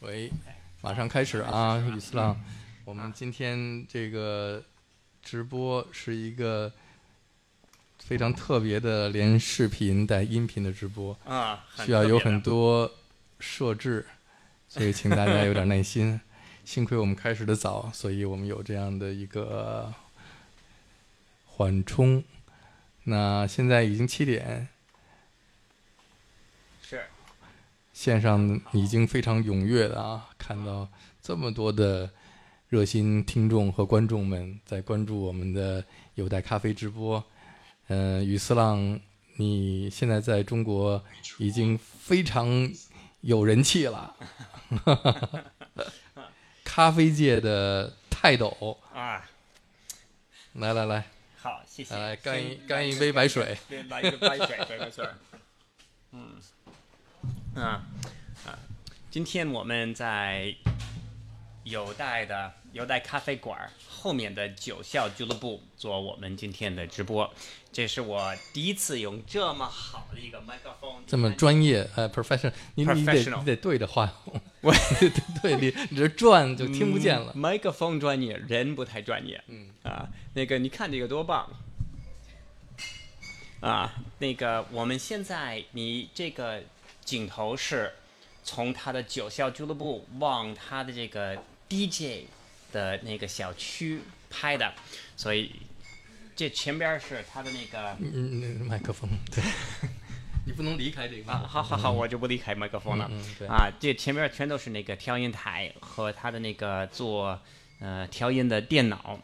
喂，马上开始啊，雨思浪。我们今天这个直播是一个非常特别的，连视频带音频的直播啊，需要有很多设置，所以请大家有点耐心。幸亏我们开始的早，所以我们有这样的一个缓冲。那现在已经七点。线上已经非常踊跃的啊，看到这么多的热心听众和观众们在关注我们的有待咖啡直播。嗯，雨思浪，你现在在中国已经非常有人气了，咖啡界的泰斗啊！来来来，好，谢谢。来干一干一杯白水，来一个白水，对，没错。嗯。啊啊！今天我们在有待的有待咖啡馆后面的九校俱乐部做我们今天的直播。这是我第一次用这么好的一个麦克风，这么专业呃，professional，你你得你得对着话筒，我对你你这转就听不见了。麦克风专业，人不太专业。嗯啊，那个你看这个多棒啊！那个我们现在你这个。镜头是从他的九校俱乐部往他的这个 DJ 的那个小区拍的，所以这前边是他的那个嗯麦克风，对，你不能离开这个。啊，好好好，我就不离开麦克风了，嗯对。啊，这前边全都是那个调音台和他的那个做呃调音的电脑。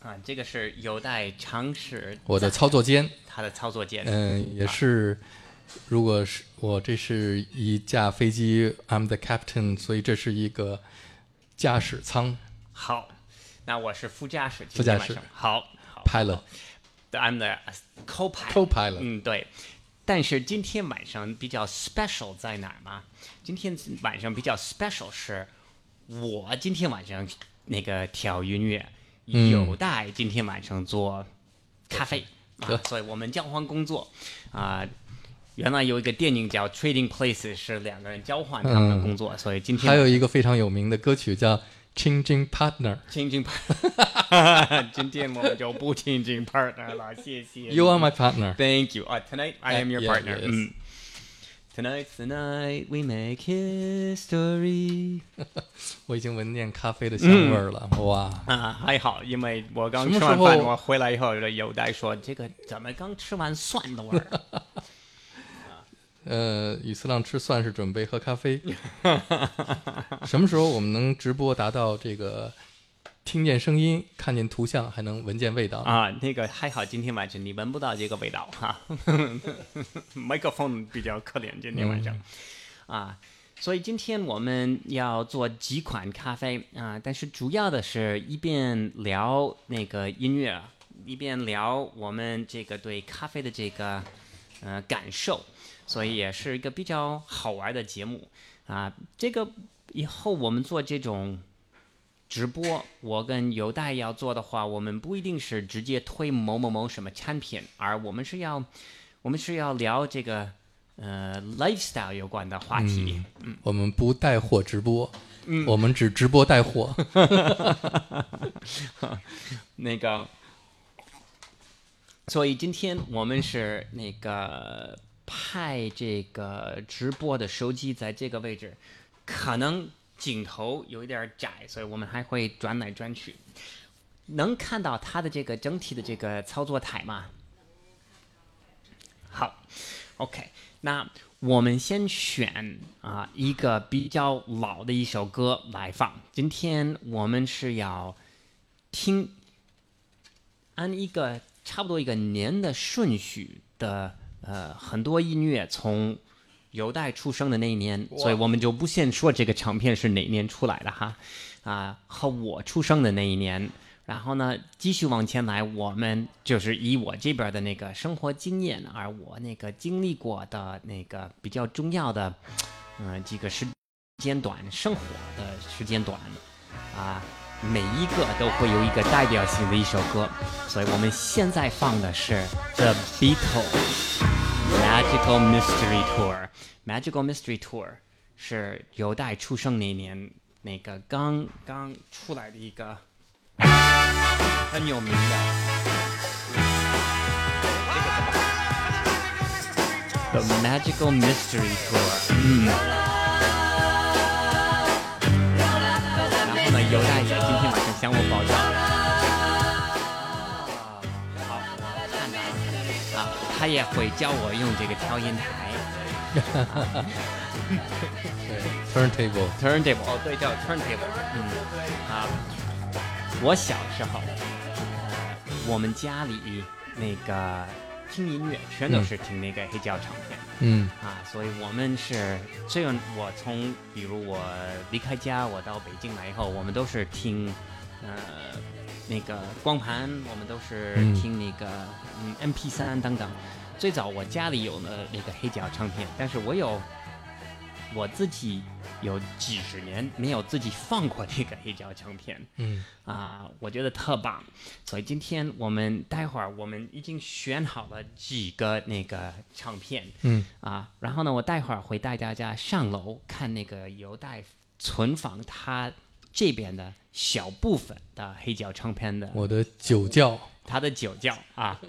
啊，这个是有待尝试。我的操作间，他的操作间，嗯，也是。如果是我，这是一架飞机，I'm the captain，所以这是一个驾驶舱。好，那我是副驾驶。副驾驶。好，pilot，I'm the co-pilot。co-pilot。嗯，对。但是今天晚上比较 special 在哪儿吗？今天晚上比较 special 是，我今天晚上那个调音乐，有待今天晚上做咖啡，所以我们交换工作啊。原来有一个电影叫《Trading Places》，是两个人交换他们的工作，所以今天还有一个非常有名的歌曲叫《Changing Partner》。Changing Partner，今天我们就不 Changing Partner 了，谢谢。You are my partner. Thank you. Tonight I am your partner. 嗯。Tonight's the night we make history. 我已经闻见咖啡的香味了，哇！啊，还好，因为我刚吃完饭，我回来以后有待说这个怎么刚吃完蒜的味儿。呃，雨思浪吃蒜是准备喝咖啡。什么时候我们能直播达到这个听见声音、看见图像，还能闻见味道啊？那个还好，今天晚上你闻不到这个味道哈。麦克风比较可怜，今天晚上啊，所以今天我们要做几款咖啡啊，但是主要的是一边聊那个音乐，一边聊我们这个对咖啡的这个呃感受。所以也是一个比较好玩的节目啊！这个以后我们做这种直播，我跟犹大要做的话，我们不一定是直接推某某某什么产品，而我们是要我们是要聊这个呃 lifestyle 有关的话题。嗯，我们不带货直播，嗯，我们只直播带货。那个，所以今天我们是那个。派这个直播的手机在这个位置，可能镜头有一点窄，所以我们还会转来转去。能看到它的这个整体的这个操作台吗？好，OK，那我们先选啊一个比较老的一首歌来放。今天我们是要听按一个差不多一个年的顺序的。呃，很多音乐从有待出生的那一年，所以我们就不先说这个唱片是哪年出来的哈，啊，和我出生的那一年，然后呢，继续往前来，我们就是以我这边的那个生活经验，而我那个经历过的那个比较重要的，嗯，几个时间短生活的时间短，啊。每一个都会有一个代表性的一首歌，所以我们现在放的是 The Beatles Magical Mystery Tour。Magical Mystery Tour 是犹大出生那年那个刚刚出来的一个很有名的。The Magical Mystery Tour，嗯。然后呢，犹大爷今天晚上向我保证，好，我看到了啊，他也会教我用这个调音台。对，turntable，turntable，哦对，叫 turntable，嗯，啊，我小时候，我们家里那个听音乐全都是听那个黑胶唱片。嗯啊，所以我们是这样。我从比如我离开家，我到北京来以后，我们都是听呃那个光盘，我们都是嗯听那个嗯 MP 三等等。最早我家里有了那个黑胶唱片，但是我有我自己有几十年没有自己放过那个黑胶唱片。嗯。啊，我觉得特棒。所以今天我们待会儿我们已经选好了几个那个唱片，嗯。啊，然后呢，我待会儿会带大家上楼看那个犹大存放他这边的小部分的黑胶唱片的，我的酒窖，他的酒窖啊，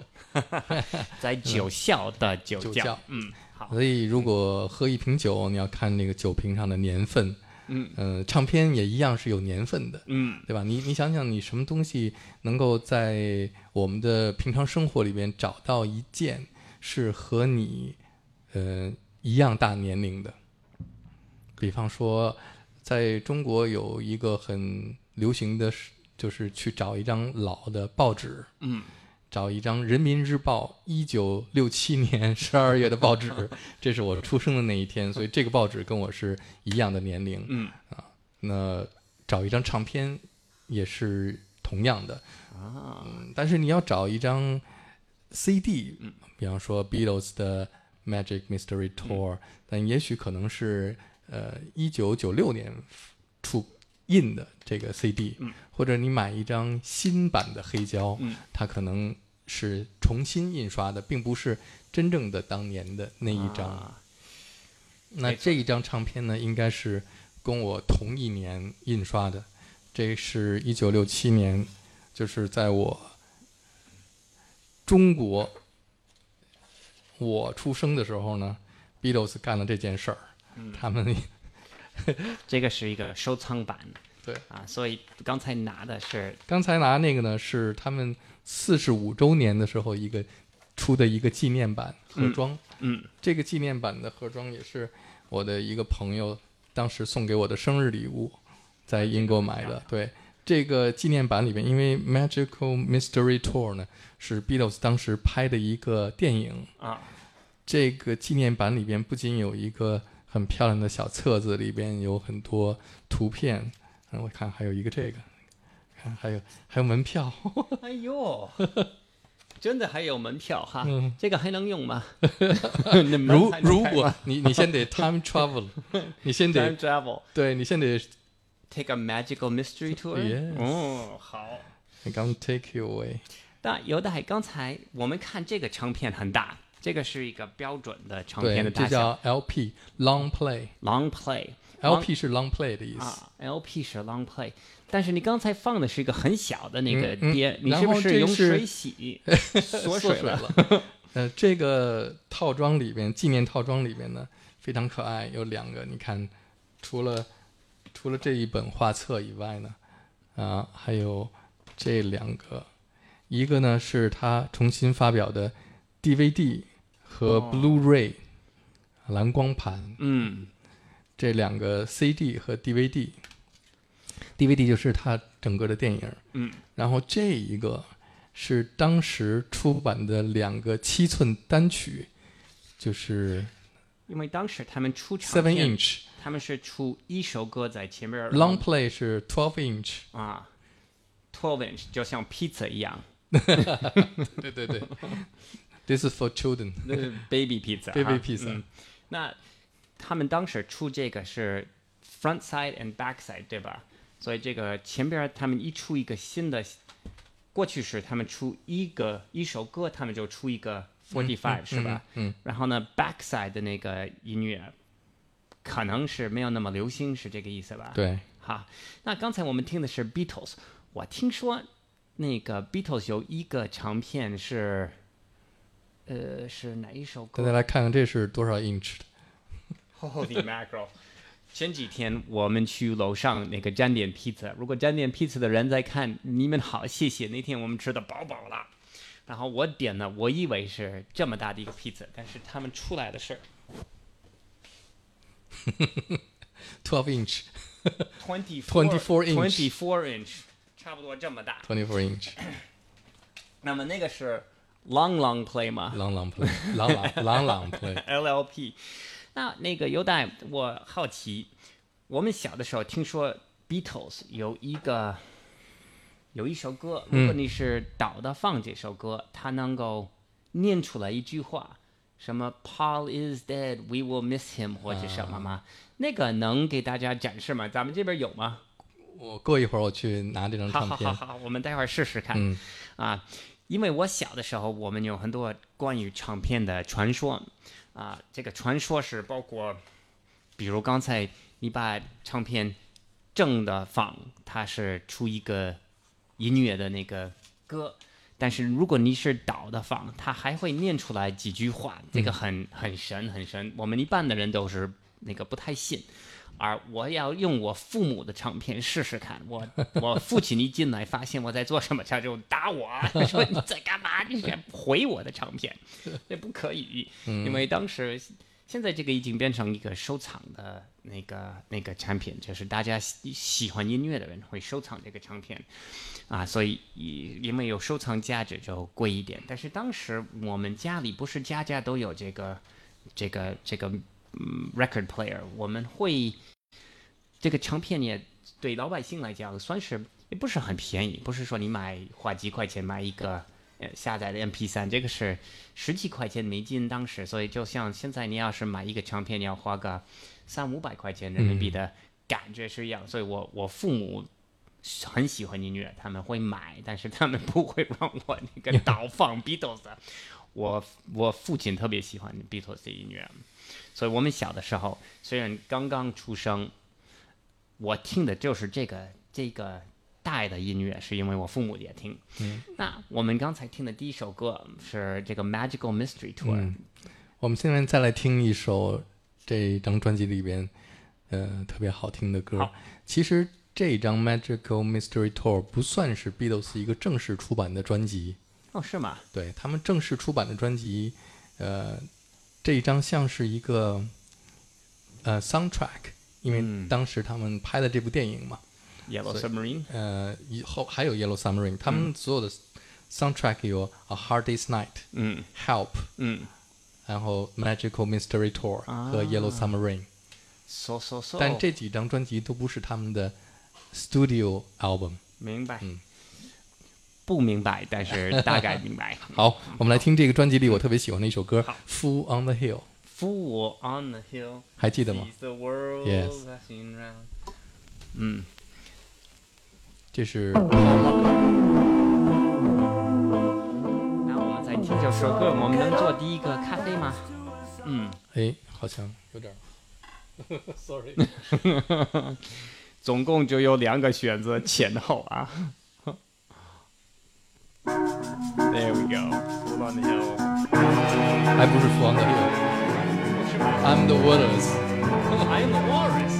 在酒校的酒窖，嗯，好，所以如果喝一瓶酒，你要看那个酒瓶上的年份，嗯呃，唱片也一样是有年份的，嗯对吧？你你想想，你什么东西能够在我们的平常生活里边找到一件是和你呃一样大年龄的？比方说，在中国有一个很流行的是，就是去找一张老的报纸，嗯找一张《人民日报》一九六七年 十二月的报纸，这是我出生的那一天，所以这个报纸跟我是一样的年龄。嗯啊那找一张唱片也是同样的，啊，嗯，但是你要找一张 CD，嗯比方说 Beatles 的 Magic Mystery Tour，、但嗯也许可能是呃一九九六年出印的这个 CD，、嗯或者你买一张新版的黑胶，嗯它可能是重新印刷的，并不是真正的当年的那一张。啊。那这一张唱片呢，应该是跟我同一年印刷的，这是一九六七年，就是在我中国我出生的时候呢，Beatles 干了这件事儿。嗯。他们 这个是一个收藏版，对。啊，所以刚才拿的是刚才拿那个呢，是他们四十五周年的时候一个出的一个纪念版盒装。嗯这个纪念版的盒装也是我的一个朋友当时送给我的生日礼物，在英国买的。对，这个纪念版里面，因为 Magical Mystery Tour 呢是 Beatles 当时拍的一个电影，啊这个纪念版里边不仅有一个很漂亮的小册子，里边有很多图片，嗯，我看还有一个这个，看还有还有门票，哎呦，真的还有门票哈，嗯这个还能用吗？如如果你你先得 time travel，你先 time 得 travel 对你先得 take a magical mystery tour，Yes 哦，好。I'm gonna take you away。那犹大，刚才我们看这个唱片很大，这个是一个标准的唱片的大小叫 LP long play。，long play。LP 是 long play 的意思。啊，LP 是 long play，但是你刚才放的是一个很小的那个嗯嗯碟，你是不是用水洗 缩水了？了。呃，这个套装里边，纪念套装里边呢，非常可爱，有两个。你看，除了除了这一本画册以外呢，啊，还有这两个，一个呢是他重新发表的 DVD 和哦 Blu-ray、蓝光盘，嗯这两个 CD 和 DVD。DVD 就是它整个的电影，嗯，然后这一个是当时出版的两个七寸单曲，就是因为当时他们出唱 seven 片，inch。他们是出一首歌在前面 Long play 是 twelve inch。啊，twelve inch 就像 pizza 一样，对对对，This is for children。那是 baby pizza 哈。Baby pizza 嗯那他们当时出这个是 front side and back side 对吧？所以这个前边他们一出一个新的，过去是他们出一个一首歌，他们就出一个 forty five、是吧？嗯，然后呢，back side 的那个音乐可能是没有那么流行，是这个意思吧？。对，好，那刚才我们听的是 Beatles，我听说那个 Beatles 有一个唱片是，呃，是哪一首歌大家来看看这是多少 inch 的？？Holy mackerel！前几天我们去楼上那个沾点披萨，如果沾点披萨的人在看，你们好，谢谢。那天我们吃的饱饱了，然后我点了，我以为是这么大的一个披萨，但是他们出来的是 twelve inch twenty 24 inch twenty four inch，差不多这么大。twenty four inch 那么那个是 long long play 吗？朗朗 play 朗朗朗朗 play LLP。那那个犹大，我好奇，我们小的时候听说 Beatles 有一个有一首歌，如果你是倒的放这首歌，它能够念出来一句话，什么 Paul is dead, we will miss him 或者什么吗？那个能给大家展示吗？咱们这边有吗？我过一会儿我去拿这张好唱片。好好好，我们待会儿试试看。嗯啊，因为我小的时候，我们有很多关于唱片的传说啊。这个传说是包括，比如刚才你把唱片正的放，它是出一个音乐的那个歌。但是如果你是倒的放，它还会念出来几句话，这个很很神很神。我们一般的人都是那个不太信，而我要用我父母的唱片试试看。我 我父亲一进来发现我在做什么，他就打我，说你在干嘛？你是毁我的唱片，这不可以，因为当时。现在这个已经变成一个收藏的那个那个产品，就是大家喜喜欢音乐的人会收藏这个唱片，啊，所以以因为有收藏价值就贵一点。但是当时我们家里不是家家都有这个这个这个嗯 record player，我们会这个唱片也对老百姓来讲算是也不是很便宜，不是说你买花几块钱买一个呃下载的 MP 3这个是十几块钱美金当时，所以就像现在你要是买一个唱片，你要花个三五百块钱人民币的感觉是一样。所以我我父母很喜欢音乐，他们会买，但是他们不会让我那个倒放 Beatles 的。我我父亲特别喜欢 Beatles 的音乐，所以我们小的时候虽然刚刚出生，我听的就是这个这个带的音乐，是因为我父母也听。嗯，那我们刚才听的第一首歌是这个 Magical Mystery Tour，、嗯，我们现在再来听一首这张专辑里边，呃，特别好听的歌好。其实这张 Magical Mystery Tour 不算是 Beatles 一个正式出版的专辑，哦，是吗？对他们正式出版的专辑，呃，这一张像是一个呃 soundtrack，因为嗯当时他们拍的这部电影嘛，Yellow Submarine，呃，以后还有 Yellow Submarine，他们所有的 soundtrack 有 A Hard Day's Night、嗯 Help，嗯然后 Magical Mystery Tour 啊和 Yellow Submarine，、，so so so，但这几张专辑都不是他们的 studio album。明白，嗯不明白，但是大概明白。好，我们来听这个专辑里我特别喜欢的一首歌《Fool on the Hill》，Fool on the hill 还记得吗？the world Yes。嗯，这是那我们再听这首歌，我们能做第一个咖啡吗？嗯，哎，好像有点，sorry，总共就有两个选择，前后啊。There we go. Fool on the hill. 还不是《Fool on the hill. I'm the Waters。I'm the walrus.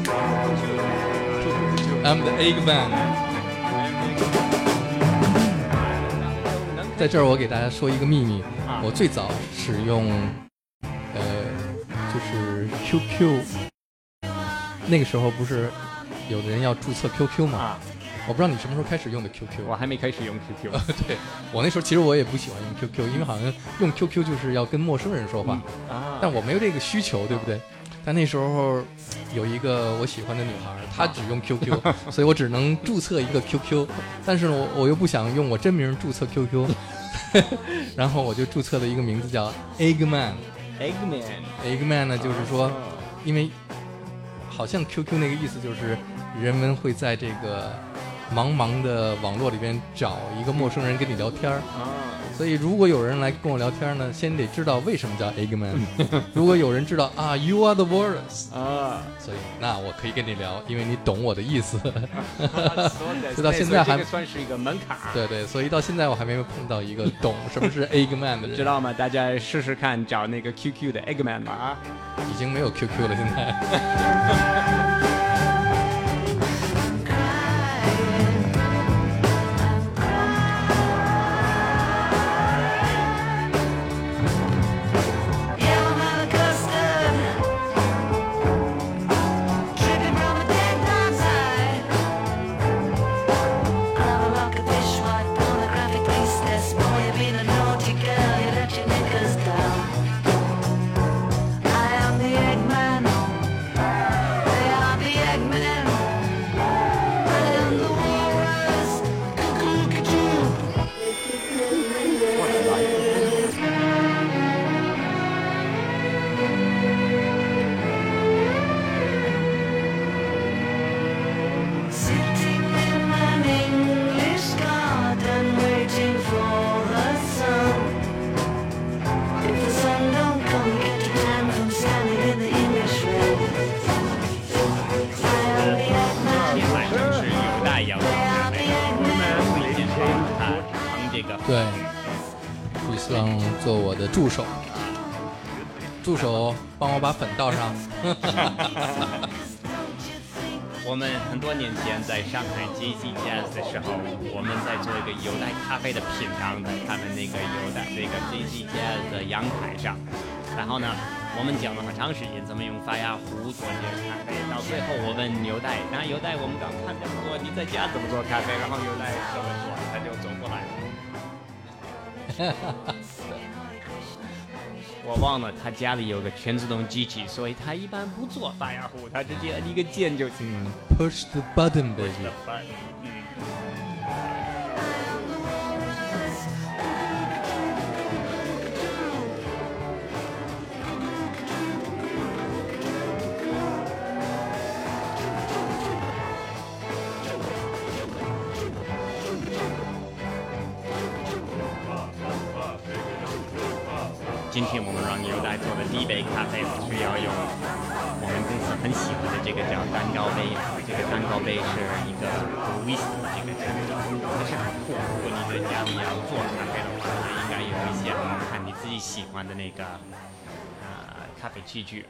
I'm the Eggman。在这儿，我给大家说一个秘密，啊我最早使用，呃，就是 QQ，那个时候不是有的人要注册 QQ 吗？啊，我不知道你什么时候开始用的 QQ。我还没开始用 QQ。对我那时候其实我也不喜欢用 QQ，因为好像用 QQ 就是要跟陌生人说话，啊，但我没有这个需求，对不对？但那时候有一个我喜欢的女孩，她只用 QQ，所以我只能注册一个 QQ。但是呢，我我又不想用我真名注册 QQ，然后我就注册了一个名字叫 Eggman。Eggman。Eggman 呢，就是说，哦因为好像 QQ 那个意思就是人们会在这个茫茫的网络里边找一个陌生人跟你聊天儿。啊，所以如果有人来跟我聊天呢，先得知道为什么叫 Eggman。如果有人知道啊，You are the walrus，啊，所以那我可以跟你聊，因为你懂我的意思。直 到现在还算是一个门槛。对对，所以到现在我还没有碰到一个懂什么是 Eggman 的人，知道吗？大家试试看，找那个 QQ 的 Eggman 吧啊。已经没有 QQ 了，现在。咖啡的品尝，在他们那个有带那个 JC Jazz 的阳台上。然后呢，我们讲了很长时间怎么用发芽壶做这个咖啡。到最后我问牛代，然后牛代我们刚看这么多，你在家怎么做咖啡？然后牛代这么做，他就走过来了。我忘了他家里有个全自动机器，所以他一般不做发芽壶，他直接摁一个键就行。嗯，Push the button, baby。嗯。杯是一个 whisky 这个产品，它是很酷。如果你在家里要做咖啡的话，那应该有一些好看你自己喜欢的那个呃咖啡器具。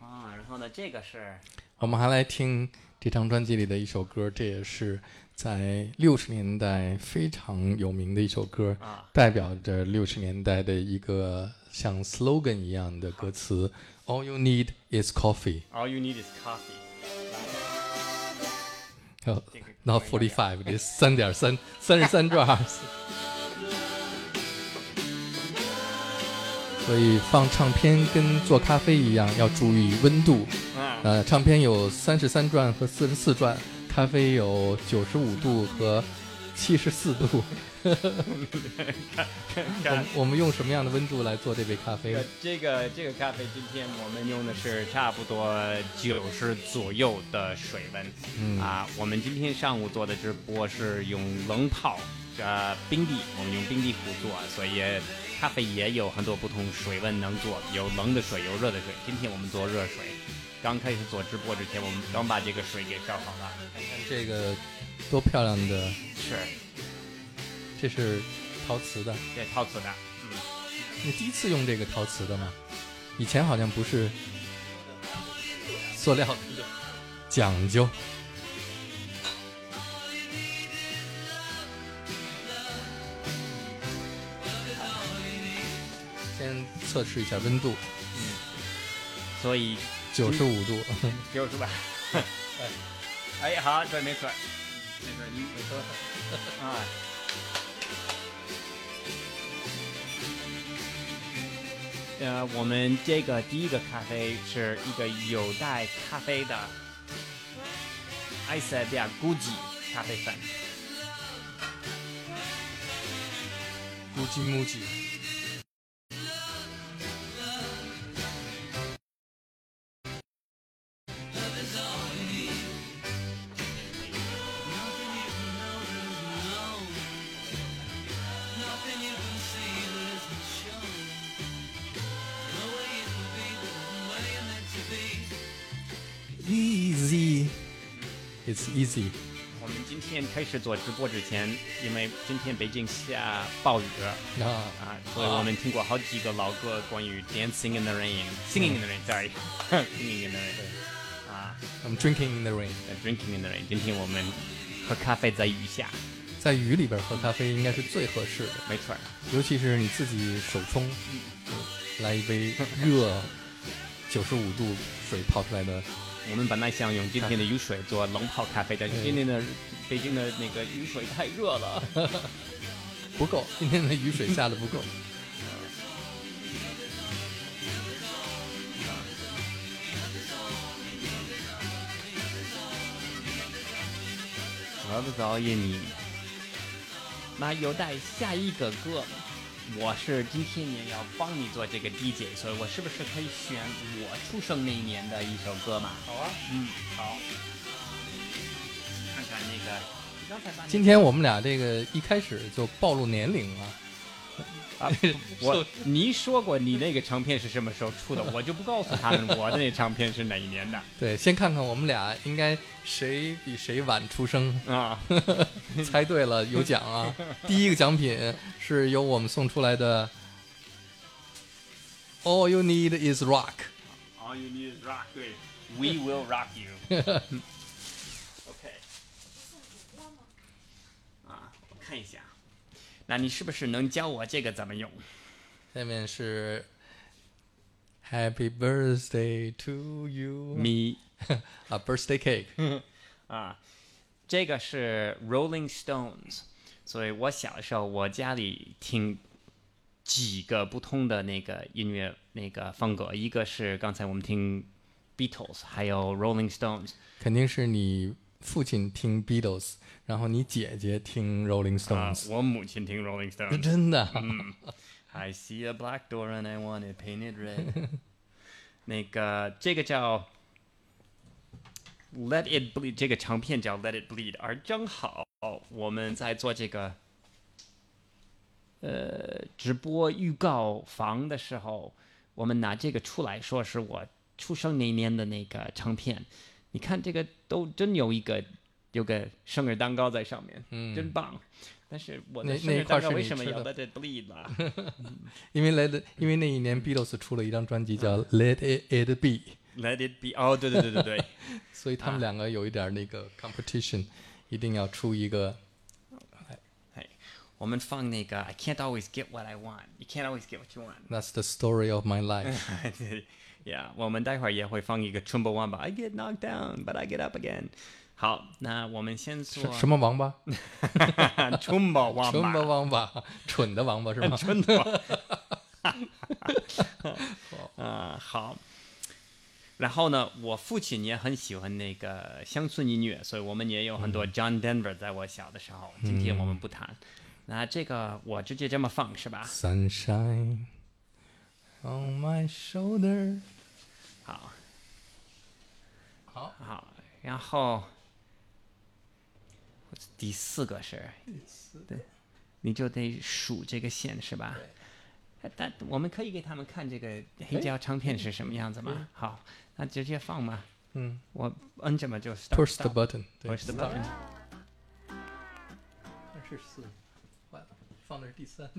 啊，然后呢，这个是我们还来听这张专辑里的一首歌，这也是在六十年代非常有名的一首歌，啊代表着六十年代的一个像 slogan 一样的歌词：All you need is coffee。All you need is coffee。，Not forty five，这三点三，三十三转。所以放唱片跟做咖啡一样，要注意温度。啊，呃，唱片有三十三转和四十四转，咖啡有九十五度和七十四度。我 我们用什么样的温度来做这杯咖啡这个？这个咖啡，今天我们用的是差不多九十左右的水温。嗯啊，我们今天上午做的直播是用冷泡，呃，冰滴，我们用冰滴壶做，所以咖啡也有很多不同水温能做，有冷的水，有热的水。今天我们做热水。刚开始做直播之前，我们刚把这个水给烧好了。这个多漂亮的，是，这是陶瓷的。对陶瓷的。嗯，你第一次用这个陶瓷的吗？以前好像不是塑料的，讲究。先测试一下温度，嗯所以九十五度。九十吧。哎，好，对，没错，没错，你没错。啊。呃，我们这个第一个咖啡是一个有带咖啡的埃塞比亚古吉咖啡粉，古吉木吉。开始做直播之前，因为今天北京下暴雨啊，啊，所以我们听过好几个老歌，关于 dancing in the rain，singing in the rain，sorry，singing in the rain，啊 I'm drinking in the rain。，drinking in the rain。今天我们喝咖啡在雨下，在雨里边喝咖啡应该是最合适的，没错。尤其是你自己手冲，来一杯热九十五度水泡出来的，我们本来想用今天的雨水做冷泡咖啡，但是今天的北京的那个雨水太热了。不够，今天的雨水下的不够。我不早也你。那有待下一个歌，我是今天也要帮你做这个 DJ，所以我是不是可以选我出生那一年的一首歌嘛？好啊，嗯，好。看看那个，刚才今天我们俩这个一开始就暴露年龄了。啊，我你说过你那个唱片是什么时候出的，我就不告诉他们我的那唱片是哪一年的对，先看看我们俩应该谁比谁晚出生，啊。猜对了有奖啊！第一个奖品是由我们送出来的，All you need is rock。All you need is rock，对，We will rock you。OK。啊，我看一下，那你是不是能教我这个怎么用？下面是 Happy birthday to you，me，a，birthday cake。啊，这个是 Rolling Stones，所以我小的时候我家里听几个不同的那个音乐那个风格，一个是刚才我们听 Beatles，还有 Rolling Stones。肯定是你父亲听 Beatles，然后你姐姐听 Rolling 啊 Stones，、，我母亲听 Rolling Stones。真的。嗯 I see a black door and I want it painted red。那个这个叫 Let It Bleed，这个长片叫 Let It Bleed，而正好我们在做这个呃直播预告房的时候，我们拿这个出来说是我出生那年的那个唱片。你看这个都真有一个有个生日蛋糕在上面，嗯真棒。但是我的那生日那一块是蛋糕为什么要你吃的 Let It Bleed 啦？因为来的，因为那一年 Beatles 出了一张专辑叫《Let It, It Be》， Let it be，哦，对对对对对，所以他们两个有一点那个 competition，、一定要出一个。嘿，我们放那个 I can't always get what I want，you can't always get what you want。 That's the story of my life。对，Yeah，我们待会儿也会放一个 Chumbawamba。I get knocked down, but I get up again。 好，那我们先说什么王八？Chumbawamba。什么王八？蠢的王八是吗？蠢的吗？啊，好。然后呢，我父亲也很喜欢那个乡村音乐，所以我们也有很多 John Denver 在我小的时候。今天我们不谈。那这个我直接这么放是吧？Sunshine on my shoulder。好，好，好，然后第四个是，对，你就得数这个线是吧？但我们可以给他们看这个黑胶唱片是什么样子吗？好，那直接放吧。嗯我摁这么就 start，push the button。对 push the button。二十四，坏了，放的是第三。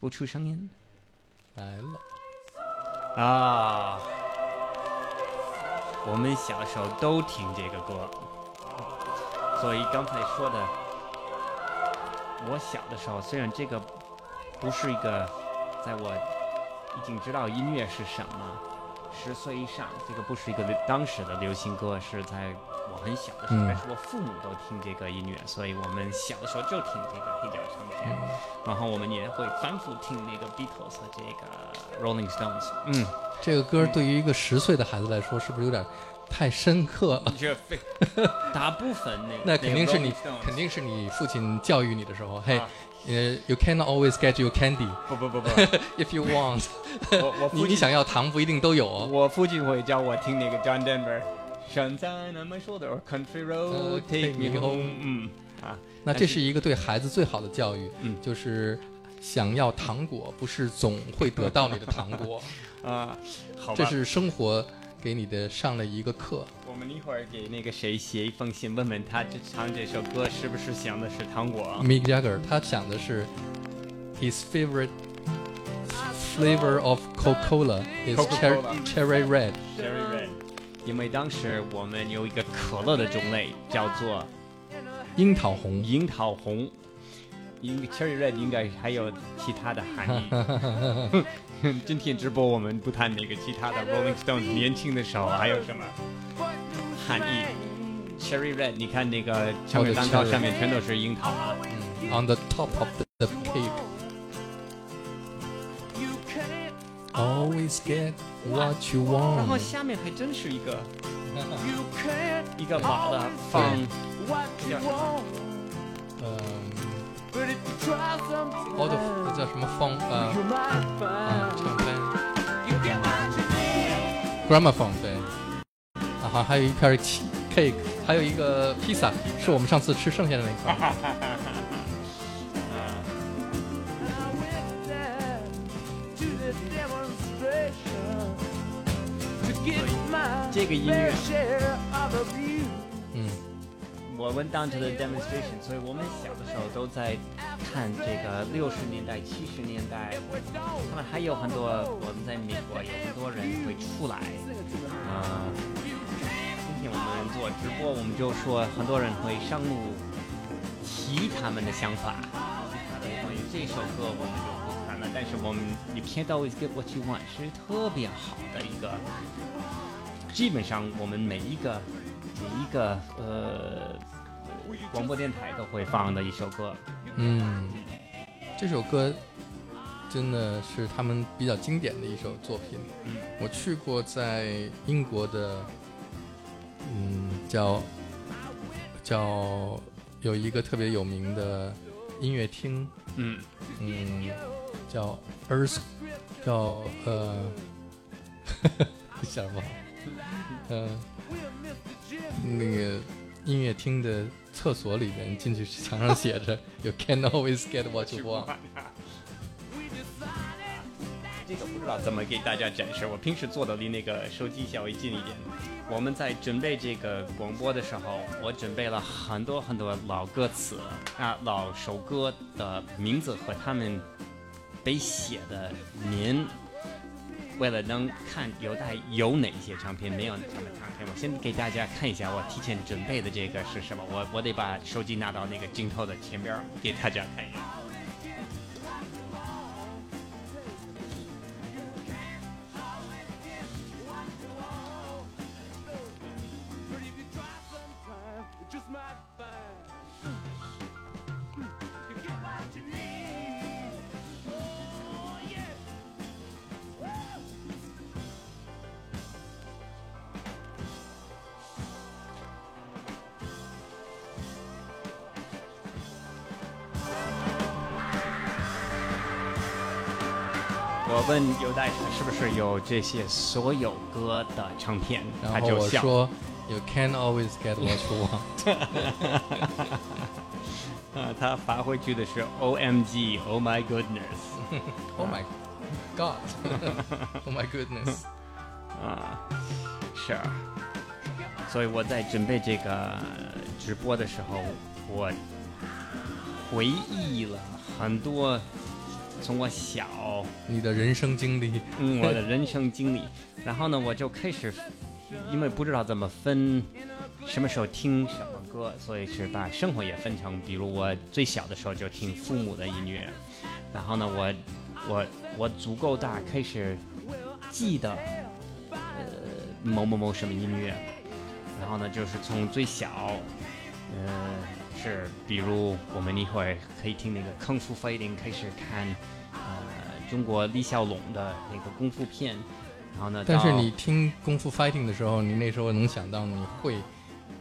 不出声音来了，啊！我们小时候都听这个歌，所以刚才说的，我小的时候虽然这个不是一个，在我已经知道音乐是什么，十岁以上，这个不是一个当时的流行歌，是在我很小的时候，嗯但是我父母都听这个音乐，所以我们小的时候就听这个黑胶唱片，然后我们也会反复听那个 Beatles 和这个 Rolling Stones，嗯。这个歌对于一个十岁的孩子来说，是不是有点太深刻了。大部分那那肯定是你肯定是你父亲教育你的时候，嘿，呃，you cannot always get your candy。不不不不，if you want。我我父亲 想要糖不一定都有。我父亲会叫我听那个 John Denver。现在呢没说的，or country road take me home。嗯啊，那这是一个对孩子最好的教育，嗯，就是想要糖果不是总会得到你的糖果，啊，好，这是生活。给你的上了一个课。我们一会儿给那个谁写一封信，问问他这唱这首歌是不是想的是糖果？Mick Jagger 他想的是，his favorite flavor of Coca-Cola is cherry red。因为当时我们有一个可乐的种类叫做樱桃红，樱桃红，cherry red 应该还有其他的含义。今天直播我们不谈那个其他的 Rolling Stones 年轻的时候还有什么含义。Cherry Red，你看那个巧克力蛋糕上面全都是樱桃啊。On the top of the, cake. Always get what you want. 然后下面还真是一个一个老的放嗯，好的，那叫什么风？呃，啊，唱片，gramophone 对。啊，好，还有一块 che- cake，还有一个披萨，是我们上次吃剩下的那块。这个音乐。我 went down to the demonstration，所以我们小的时候都在看这个六十年代、七十年代，他们还有很多我们在美国有很多人会出来，呃，今天我们做直播，我们就说很多人会上路提他们的想法，关于这首歌我们就不谈了，但是我们 You can't always get what you want 是特别好的一个。基本上我们每一个每一个呃广播电台都会放的一首歌。嗯，这首歌真的是他们比较经典的一首作品。嗯我去过在英国的，嗯，叫叫有一个特别有名的音乐厅，嗯，嗯，叫 Earth，叫呃，想不好，嗯、那个音乐厅的厕所里面进去墙上写着 “You can always get what you want”。这个不知道怎么给大家展示。我平时坐的离那个手机稍微近一点。我们在准备这个广播的时候，我准备了很多很多老歌词啊，老首歌的名字和他们被写的年。为了能看有带有哪些唱片，没有什么唱片，我先给大家看一下我提前准备的这个是什么。我我得把手机拿到那个镜头的前边儿给大家看一下。我问有代是不是有这些所有歌的唱片，他就说：“You can always get what you want。啊，他发回去的是 O M G，Oh my goodness，”Oh my God! Oh my goodness! 啊，是啊，所以我在准备这个直播的时候，我回忆了很多从我小你的人生经历，嗯，我的人生经历。然后呢，我就开始，因为不知道怎么分什么时候听什么歌，所以是把生活也分成，比如我最小的时候就听父母的音乐，然后呢，我我我足够大，开始记得呃某某某什么音乐，然后呢，就是从最小，呃，是比如我们一会儿可以听那个《功夫 fighting》，开始看呃中国李小龙的那个功夫片，然后呢，但是你听功夫 fighting 的时候，你那时候能想到你会，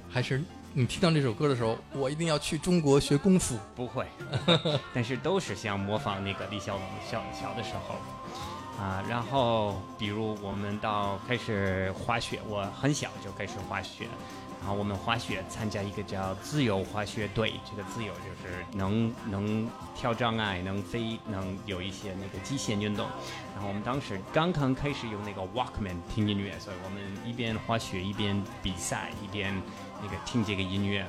还是你听到这首歌的时候，我一定要去中国学功夫。不会，但是都是想模仿那个李小龙小小的时候，啊，然后比如我们到开始滑雪，我很小就开始滑雪，然后我们滑雪参加一个叫自由滑雪队，这个自由就是能能跳障碍，能飞，能有一些那个极限运动。然后我们当时刚刚开始用那个 Walkman 听音乐，所以我们一边滑雪一边比赛，一边那个听这个音乐。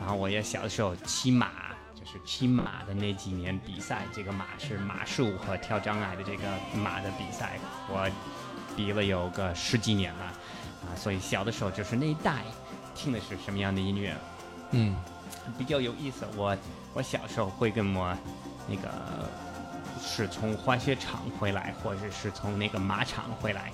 然后我也小的时候骑马，就是骑马的那几年比赛，这个马是马术和跳障碍的这个马的比赛，我比了有个十几年了，啊，所以小的时候就是那一代听的是什么样的音乐，嗯。比较有意思。我我小时候会跟我那个是从滑雪场回来，或者是从那个马场回来，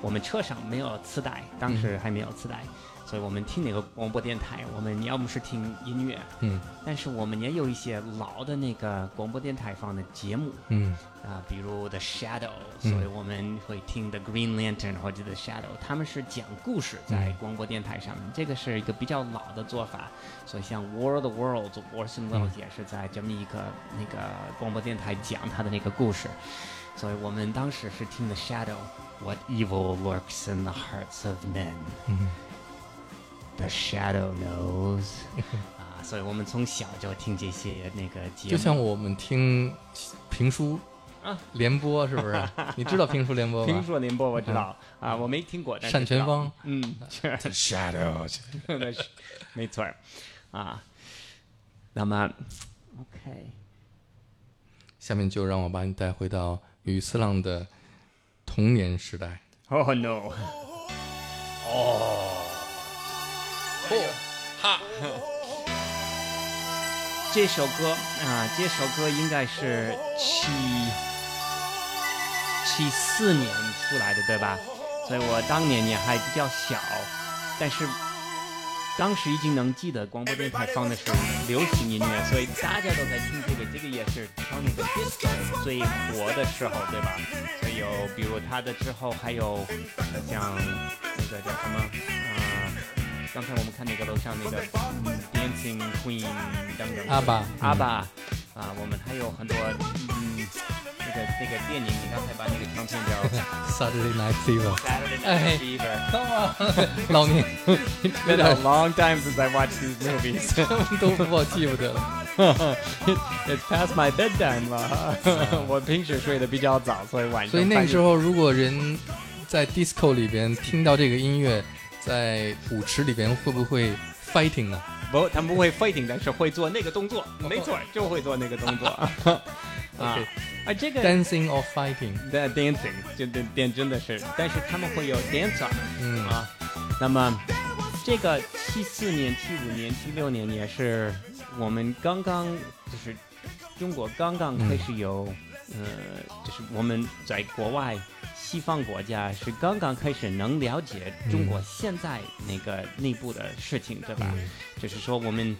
我们车上没有磁带，当时还没有磁带，所以我们听那个广播电台，我们要么是听音乐，嗯但是我们也有一些老的那个广播电台放的节目嗯啊，比如 The Shadow，嗯所以我们会听 The Green Lantern 或者 The Shadow，他们是讲故事在广播电台上面，这个是一个比较老的做法。所以像 World the World w o r s o n Welles 也是在这么一个那个广播电台讲他的那个故事。所以我们当时是听 The Shadow，What evil lurks in the hearts of men。嗯 The shadow knows 啊，所以我们从小就听这些那个节目，就像我们听评书啊联播是不是？你知道评书联播吗？评书联播我知道、啊，我没听过，单全芳，嗯，是 Shadow，没错儿啊。那么，OK，下面就让我把你带回到与次郎的童年时代。Oh no！这首歌啊，这首歌应该是七七四年出来的，对吧？所以我当年也还比较小，但是当时已经能记得广播电台放的是流行音乐，所以大家都在听这个，这个也是唱那个最火的时候，对吧？所以有比如他的之后还有像那个叫什么啊、刚才我们看那个楼上那个、嗯、Dancing Queen 等等，阿爸阿爸啊，我们还有很多嗯那个那个电影，你刚才把那个唱片叫 Saturday Night Fever，Saturday 哎 Night Fever。Come on，老年 It's been a long time since I watched these movies. 都不我记不得了。It's past my bedtime 了。我平时睡得比较早，所以晚上。所以那个时候，如果人在 disco 里边听到这个音乐，在舞池里边会不会 fighting 呢？不，他们不会 fighting，但是会做那个动作。没错，就会做那个动作。啊啊，这个 Dancing or fighting？的 dancing 就电电真的是，但是他们会有 dancer 嗯啊。那么这个七四年、七五年、七六年也是我们刚刚就是中国刚刚开始有，呃，就是我们在国外西方国家是刚刚开始能了解中国现在那个内部的事情，对吧？嗯。就是说我们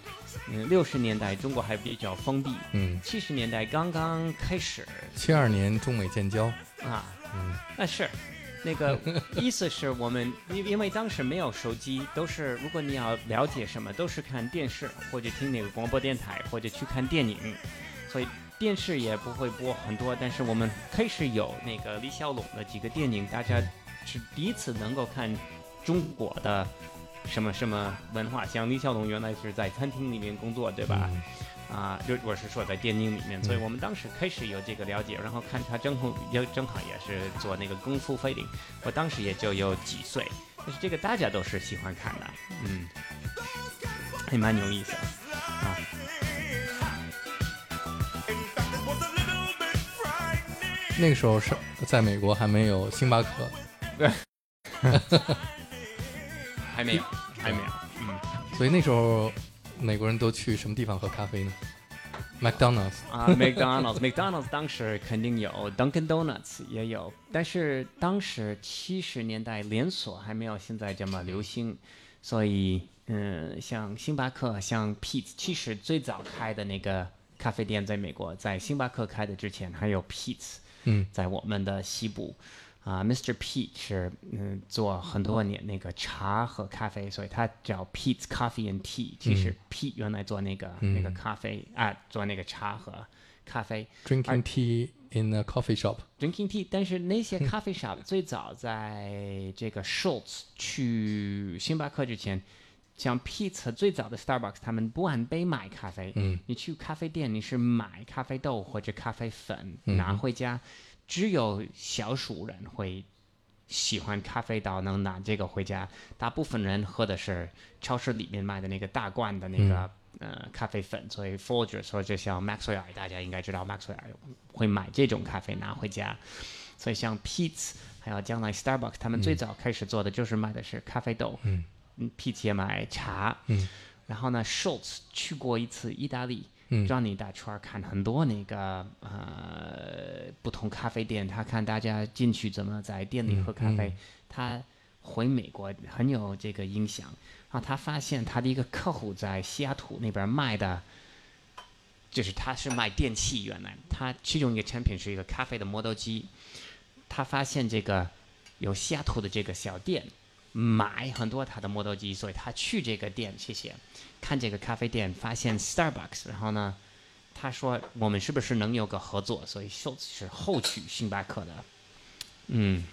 嗯六十年代中国还比较封闭，嗯，七十年代刚刚开始。七二年中美建交，啊，嗯。那是，那个意思是我们因因为当时没有手机，都是如果你要了解什么，都是看电视或者听那个广播电台或者去看电影，所以电视也不会播很多，但是我们开始有那个李小龙的几个电影，大家是第一次能够看中国的。什么什么文化？像李小龙原来是在餐厅里面工作，对吧？嗯啊，就我是说在电影里面，所以我们当时开始有这个了解，然后看他正好也正好也是做那个功夫 fighting，我当时也就有几岁，但是这个大家都是喜欢看的，嗯，还蛮有意思的那个时候是在美国还没有星巴克，对 还没有，还没有，嗯所以那时候美国人都去什么地方喝咖啡呢？McDonald's。啊，McDonald's，McDonald's 当时肯定有，Dunkin' Donuts 也有，但是当时七十年代连锁还没有现在这么流行，所以嗯，像星巴克、像 Pete's，其实最早开的那个咖啡店在美国，在星巴克开的之前还有 Pete's，嗯在我们的西部。啊、m r Pete 是嗯做很多年那个茶和咖啡，所以他叫 Pete's Coffee and Tea。其实 Pete 原来做那个、那个咖啡啊，做那个茶和咖啡。Drinking tea in a coffee shop. drinking tea，但是那些咖啡 shop 最早在这个 Schultz 去星巴克之前，像 Pizza 最早的 Starbucks，他们不按杯买咖啡。嗯，你去咖啡店，你是买咖啡豆或者咖啡粉拿回家，只有少数人会喜欢咖啡豆能拿这个回家，大部分人喝的是超市里面卖的那个大罐的那个、呃咖啡粉，所以 Folgers 或者像 Maxwell，大家应该知道 Maxwell 会买这种咖啡拿回家，所以像 Peet's 还有将来 Starbucks，他们最早开始做的就是卖的是咖啡豆，嗯嗯，Peet's 也买茶，嗯，然后呢，Schultz 去过一次意大利。嗯让你大圈儿看很多那个呃不同咖啡店，他看大家进去怎么在店里喝咖啡，嗯他回美国很有这个影响。然后他发现他的一个客户在西雅图那边卖的，就是他是卖电器，原来他其中一个产品是一个咖啡的磨豆机。他发现这个有西雅图的这个小店买很多他的磨豆机，所以他去这个店，谢谢，看这个咖啡店，发现 Starbucks，然后呢，他说我们是不是能有个合作？所以 Schultz 是后去星巴克的，嗯，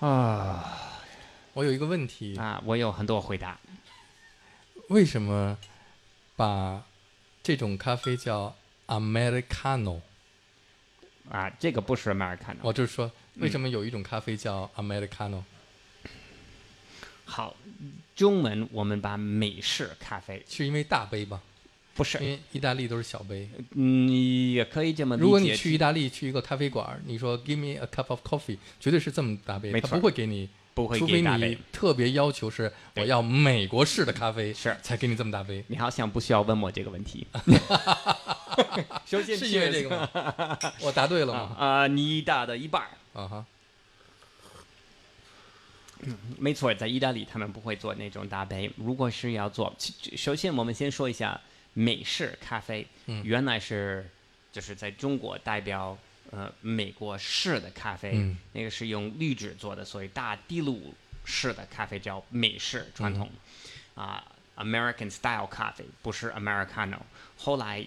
啊我有一个问题，啊，我有很多回答，为什么把这种咖啡叫 Americano？啊，这个不是 Americano。我就是说，为什么有一种咖啡叫 Americano？好，中文我们把美式咖啡是因为大杯吧？不是因，为意大利都是小杯。嗯，也可以这么理解。如果你去意大利去一个咖啡馆，你说 Give me a cup of coffee，绝对是这么大杯，他不会给你，不会除非你给大杯，特别要求是我要美国式的咖啡，是才给你这么大杯。你好像不需要问我这个问题。首先是因为这个吗？我答对了吗？啊、你答的一半儿。啊哈，没错，在意大利他们不会做那种大杯。如果是要做，首先我们先说一下美式咖啡，嗯原来是就是在中国代表呃美国式的咖啡，嗯那个是用滤纸做的，所以大滴露式的咖啡叫美式传统，啊、a m e r i c a n style 咖啡不是 Americano。后来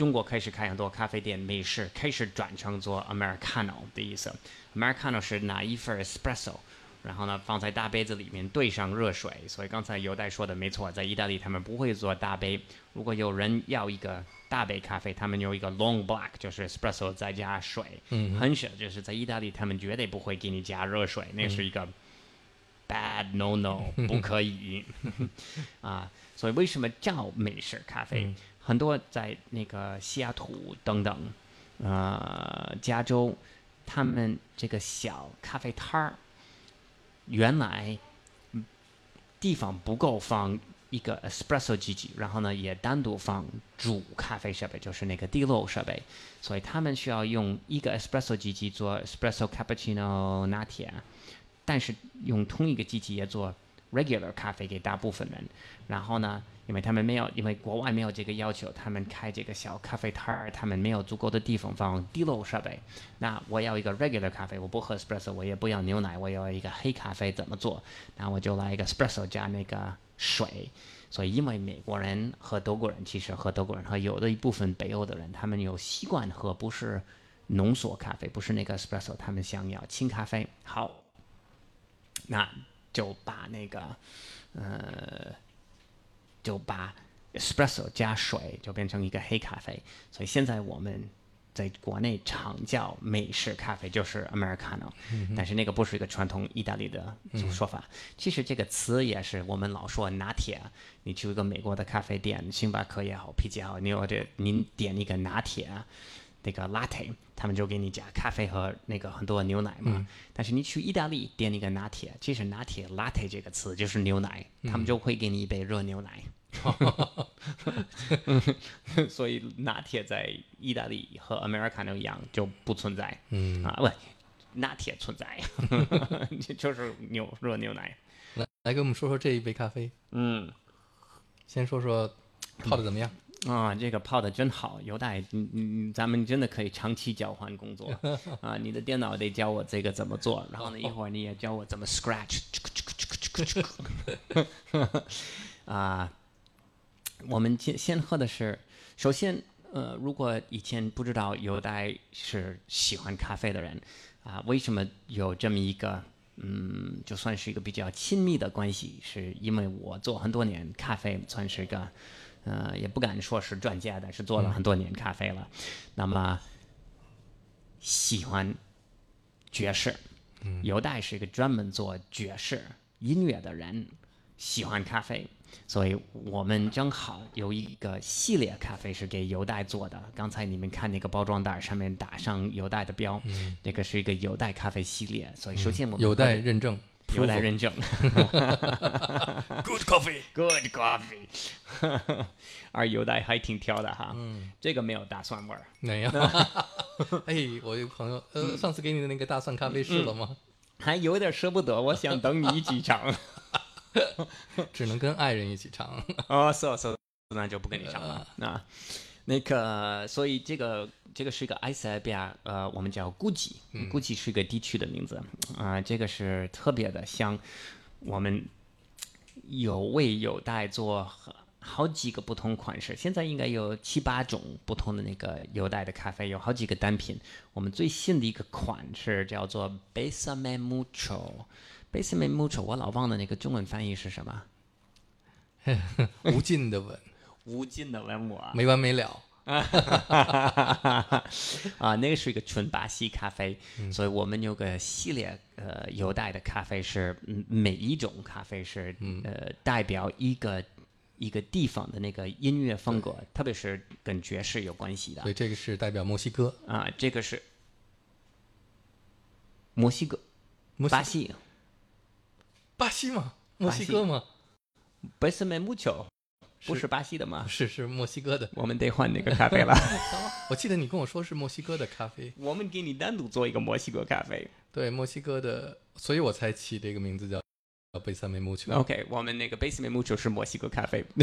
中国开始开很多咖啡店，美式开始转成做 Americano 的意思。Americano 是拿一份 espresso，然后呢放在大杯子里面兑上热水。所以刚才尤代说的没错，在意大利他们不会做大杯。如果有人要一个大杯咖啡，他们有一个 long black，就是 espresso 再加水。嗯很少，就是在意大利他们绝对不会给你加热水，那是一个 bad no no，不可以 啊。所以为什么叫美式咖啡？嗯很多在那个西雅图等等，呃，加州，他们这个小咖啡摊儿，原来地方不够放一个 espresso 机器，然后呢也单独放煮咖啡设备，就是那个滴漏设备，所以他们需要用一个 espresso 机器做 espresso cappuccino 拿铁，但是用同一个机器也做 regular 咖啡给大部分人。然后呢，因为他们没有，因为国外没有这个要求，他们开这个小咖啡摊儿，他们没有足够的地方放滴漏设备。那我要一个 regular 咖啡，我不喝 espresso，我也不要牛奶，我要一个黑咖啡，怎么做？那我就来一个 espresso 加那个水。所以，因为美国人和德国人，其实和德国人和有的一部分北欧的人，他们有习惯喝不是浓缩咖啡，不是那个 espresso，他们想要清咖啡。好，那就把那个呃，就把 espresso 加水，就变成一个黑咖啡。所以现在我们在国内常叫美式咖啡，就是 Americano，、但是那个不是一个传统意大利的说法。其实这个词也是我们老说拿铁，你去一个美国的咖啡店，星巴克也好，啤酒也好，你有这您点一个拿铁。那个 latte，他们就给你加咖啡和那个很多牛奶嘛。但是你去意大利点一个拿铁，其实拿铁 latte 这个词就是牛奶，他们就会给你一杯热牛奶。所以拿铁在意大利和 Americano 一样就不存在。嗯，啊，不，拿铁存在，就是牛热牛奶。来来给我们说说这一杯咖啡，嗯。先说说泡的怎么样？啊，这个泡的真好，犹大，你你咱们真的可以长期交换工作 啊！你的电脑得教我这个怎么做，然后呢，一会儿你也教我怎么 scratch，啊，我们先先喝的是，首先呃，如果以前不知道犹大是喜欢咖啡的人啊、为什么有这么一个嗯，就算是一个比较亲密的关系，是因为我做很多年咖啡，算是个呃，也不敢说是专家，但是做了很多年咖啡了。那么喜欢爵士，犹大是一个专门做爵士音乐的人，喜欢咖啡，所以我们正好有一个系列咖啡是给犹大做的。刚才你们看那个包装袋上面打上犹大的标，那个是一个犹大咖啡系列。所以首先我们有待会认证。有待认证。Good coffee。Good coffee，而犹大还挺挑的哈，嗯，这个没有大蒜味儿。没有。哎，我有个朋友，呃，上次给你的那个大蒜咖啡试了吗？还有点舍不得，我想等你一起尝。只能跟爱人一起尝。哦，是是，那就不跟你尝了。那那个，所以这个这个是一个埃塞俄比亚，呃，我们叫 Gucci，Gucci 是一个地区的名字啊、这个是特别的，像我们有为有待做好好几个不同款式，现在应该有七八种不同的那个有待的咖啡，有好几个单品。我们最新的一个款式叫做 b a s a m e Mucho，b a s a m e Mucho，我老忘了那个中文翻译是什么？无尽的吻，无尽的吻我啊！没完没了。啊，那个是一个纯巴西咖啡，所以我们有个系列，呃，有带的咖啡是，嗯，每一种咖啡是，呃，代表一个一个地方的那个音乐风格，特别是跟爵士有关系的。所以这个是代表墨西哥，啊，这个是墨西哥、墨西巴西、巴西吗？墨西哥吗？E s m e Mucho，不是巴西的吗？是是墨西哥的。我们得换那个咖啡了，我记得你跟我说是墨西哥的咖啡，我们给你单独做一个墨西哥咖啡。对，墨西哥的，所以我才起这个名字叫叫贝萨梅木球。OK，我们那个 Basement Mucho 是墨西哥咖啡。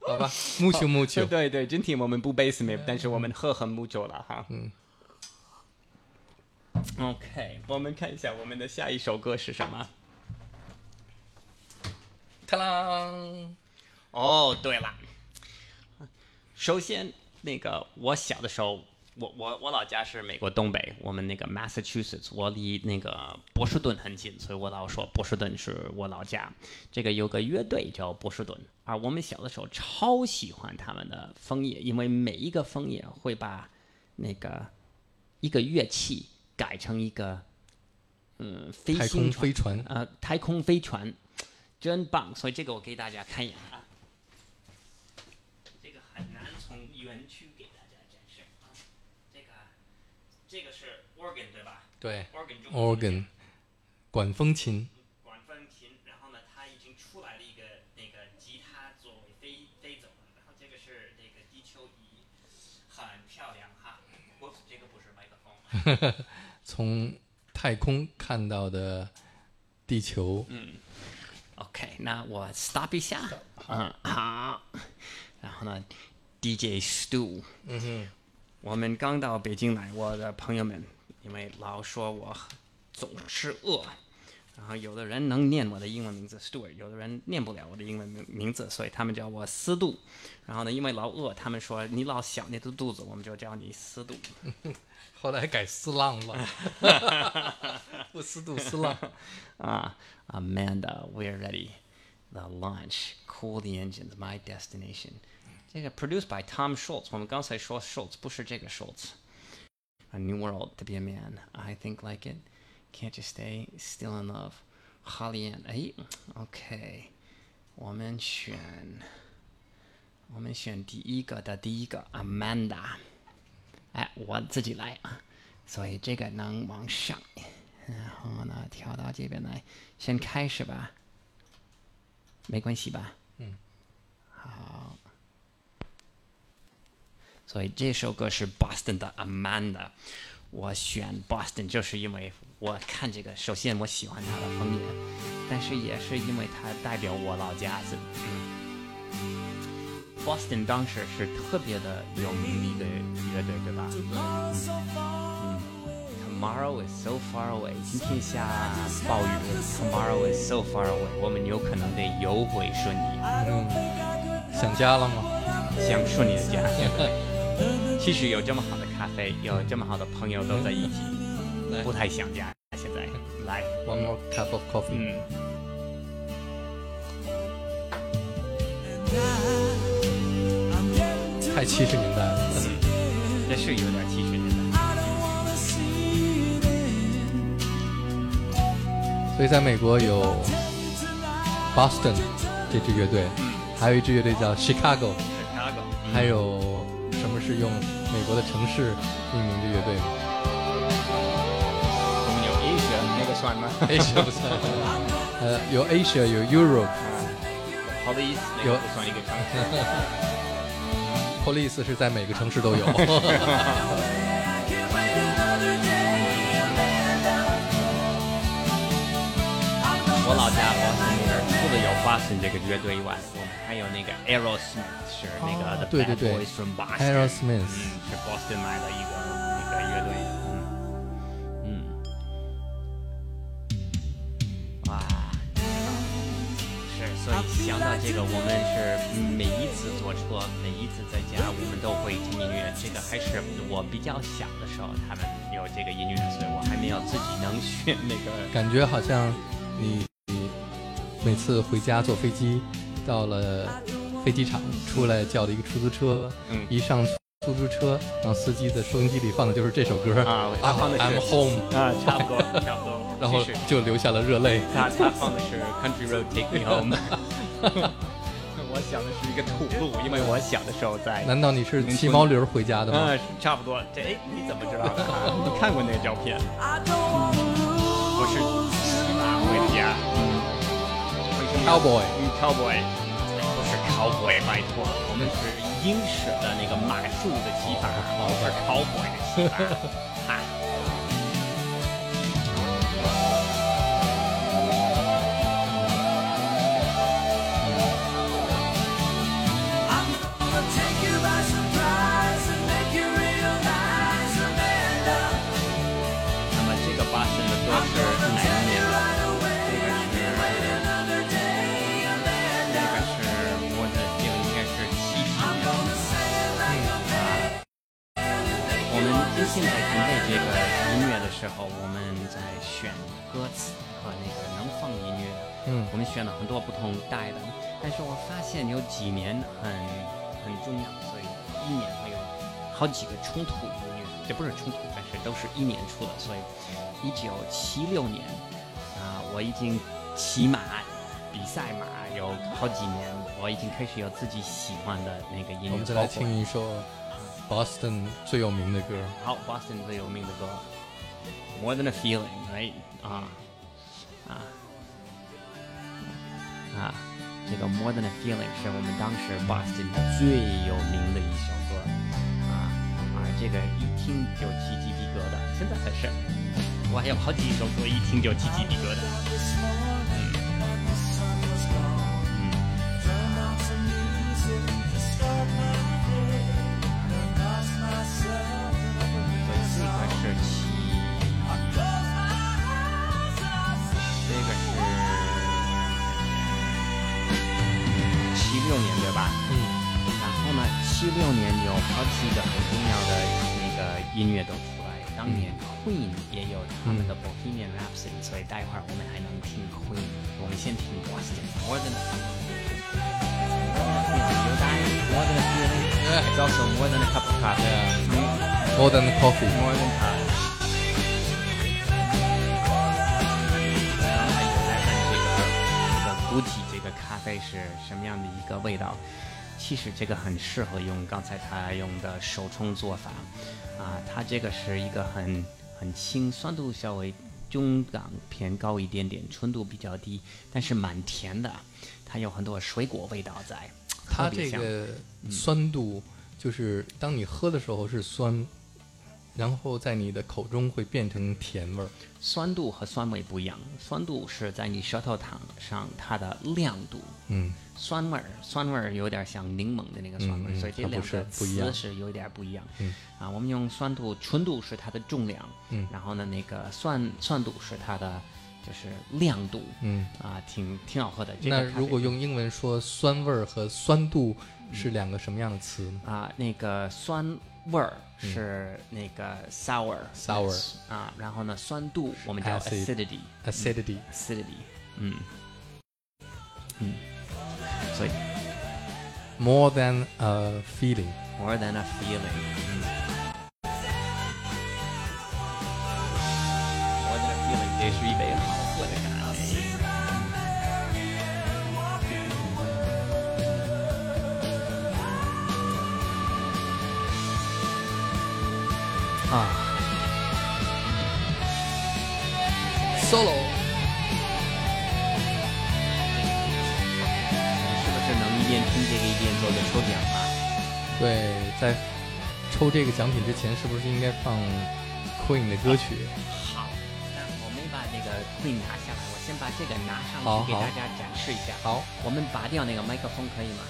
好吧，木球木球。对对，今天我们不 basement，但是我们喝很 mucho 了哈。嗯。OK，我们看一下我们的下一首歌是什么？ta 啦！哦，对了，首先那个我小的时候，我我我老家是美国东北，我们那个 Massachusetts，我离那个波士顿很近，所以我老说波士顿是我老家。这个有个乐队叫波士顿，而我们小的时候超喜欢他们的枫叶，因为每一个枫叶会把那个一个乐器改成一个嗯飞太空行飞船，呃，太空飞船，真棒！所以这个我给大家看一眼啊，这个很难从园区给大家展示啊。这个这个是 organ 对吧对，organ，organ，管风琴，管风琴，然后呢，它已经出来了一个那个吉他作为飞飞走了，然后这个是那个地球仪，很漂亮哈。我这个不是麦克风。从太空看到的地球，OK，那我 stop 一下，嗯，好，然后呢，DJ Stu，嗯哼，我们刚到北京来，我的朋友们因为老说我总是饿，然后有的人能念我的英文名字 Stewart，有的人念不了我的英文名名字，所以他们叫我司杜。然后呢，因为老饿，他们说你老想你的肚子，我们就叫你司杜。后来改思浪了，不斯杜思浪。Ah, Amanda, we're ready. The launch, cool the engines, my destination. 这个 produced by Tom Schultz. 我们刚才说 Schultz 不是这个 Schultz. A new world to be a man. I think like it. Can't you stay still in love? Holly Ann. 哎，OK，我们选我们选第一个的第一个 Amanda。哎，我自己来啊，所以这个能往上。然后呢，跳到这边来， 先开始吧，没关系吧？嗯，好。所以这首歌是 Boston 的 Amanda，我选 Boston 就是因为我看这个，首先我喜欢它的风格，但是也是因为它代表我老家是，嗯。Boston 当时是特别的有名的一个乐队，对吧？Tomorrow is so far away，今天下暴雨，Tomorrow is so far away，我们有可能得游回顺义，嗯，想家了吗？想顺义的家。其实有这么好的咖啡，有这么好的朋友都在一起，不太想家。现在来，，One more cup of coffee。嗯，太七十年代了。嗯这是有点七十所以在美国有 Boston 这支乐队，还有一支乐队叫 Chicago，Chicago，还有什么是用美国的城市命名的乐队吗我们有 Asia 那个算吗？Asia 不算，呃，有 Asia，有 Europe。？Police 那个不算一个城市。Police 是在每个城市都有。了有 Boston 这个乐队以外，我们还有那个 Aerosmith 是那个哦 The 对对 Bad 对 Boys from Boston。Aerosmith 嗯，是 Boston 来的一个那个乐队。嗯嗯，哇，是，所以想到这个，我们是每一次坐车，每一次在家，我们都会听音乐。这个还是我比较小的时候，他们有这个音乐，所以我还没有自己能学那个。感觉好像你你每次回家坐飞机，到了飞机场出来叫了一个出租车，嗯一上出租车，然后司机的收音机里放的就是这首歌啊他放的是 I'm Home，啊，差不多，差不多。然后就流下了热泪。他他放的是 Country Road Take Me Home。我想的是一个土路，因为我小的时候在。难道你是骑毛驴回家的吗？啊，是差不多。这哎，你怎么知道的？你看过那个照片？我是骑马回的家。Cowboy 嗯，Cowboy，不是 Cowboy，拜托，我们是英式的那个马术的骑法，不是 Cowboy 的骑法。现在准备这个音乐的时候，我们在选歌词和那个能放音乐。嗯我们选了很多不同代的，但是我发现有几年很很重要，所以一年会有好几个冲突音乐，这不是冲突，但是都是一年出的，所以一九七六年啊、我已经骑马比赛马有好几年，我已经开始有自己喜欢的那个音乐。我们再来听一首 Boston 最有名的歌。好，Boston 最有名的歌，More Than a Feeling，right？啊啊啊，这个 More Than a Feeling 是我们当时 Boston 最有名的一首歌啊啊，这个一听就起鸡皮疙瘩，现在还是，我还有好几首歌一听就起鸡皮疙瘩。这个是七六年对吧？嗯，然后呢，七六年有好几个很重要的那个音乐都出来。当年 Queen 也有他们的 Bohemian Rhapsody，、所以待会儿我们还能听 Queen。我们先听 Boston。More than a feeling. Feeling. It's also more than a cup of coffee. 嗯 More than coffee。More than time。刚才也在问这个这个估计这个咖啡是什么样的一个味道。其实这个很适合用刚才他用的手冲做法，啊，它这个是一个很很轻，酸度稍微中档偏高一点点，纯度比较低，但是蛮甜的，它有很多水果味道在。它这个酸度，就是当你喝的时候是酸，然后在你的口中会变成甜味儿。酸度和酸味不一样，酸度是在你舌头糖上它的亮度，嗯酸味儿，酸味儿有点像柠檬的那个酸味儿，嗯嗯所以这两个不一样词是有点不一样。嗯啊，我们用酸度，纯度是它的重量，嗯然后呢，那个酸酸度是它的就是亮度，嗯。啊，挺挺好喝的。这个那如果用英文说酸味儿和酸度是两个什么样的词呢？啊，那个酸味儿是那个 sour 嗯 Sour 啊，然后呢，酸度我们叫 Acid acidity acidity。 acidity，嗯嗯，所以 More than a feeling。 more than a feeling，嗯，more than a feeling，这是一杯好 啊，solo，是不是能一边听这个一边做个抽奖啊？对，在抽这个奖品之前，是不是应该放 Queen 的歌曲？好，那我们把那个 Queen 拿下来，我先把这个拿上去给大家展示一下。好，我们拔掉那个麦克风可以吗？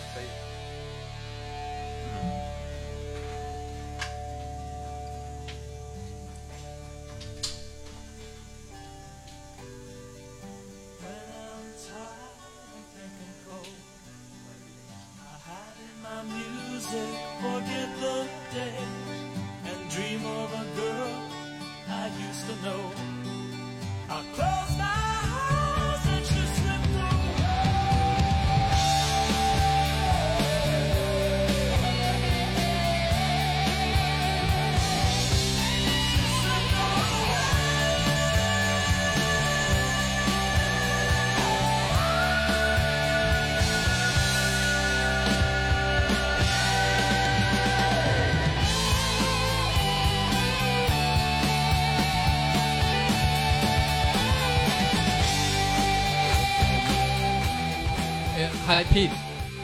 Hi, Pete.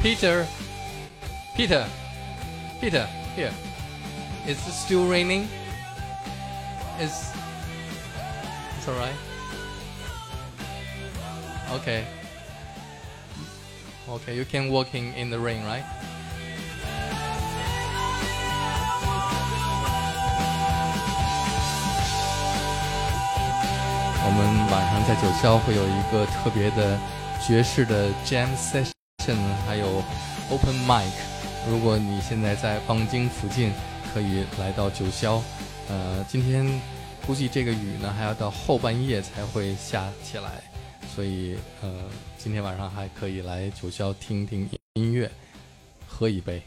Peter. Peter. Peter. Here. Is it still raining? It's. It's alright. Okay. Okay, you can walking in the rain, right? 我们晚上在九霄会有一个特别的爵士的 jam session，还有 open mic。如果你现在在望京附近，可以来到九霄。呃，今天估计这个雨呢还要到后半夜才会下起来，所以呃，今天晚上还可以来九霄听听音乐，喝一杯。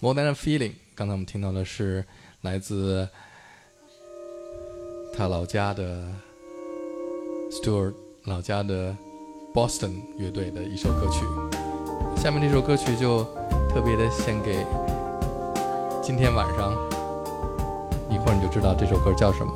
More than a feeling，刚才我们听到的是来自他老家的 Stewart 老家的 Boston 乐队的一首歌曲。下面这首歌曲就特别的献给今天晚上，一会儿你就知道这首歌叫什么。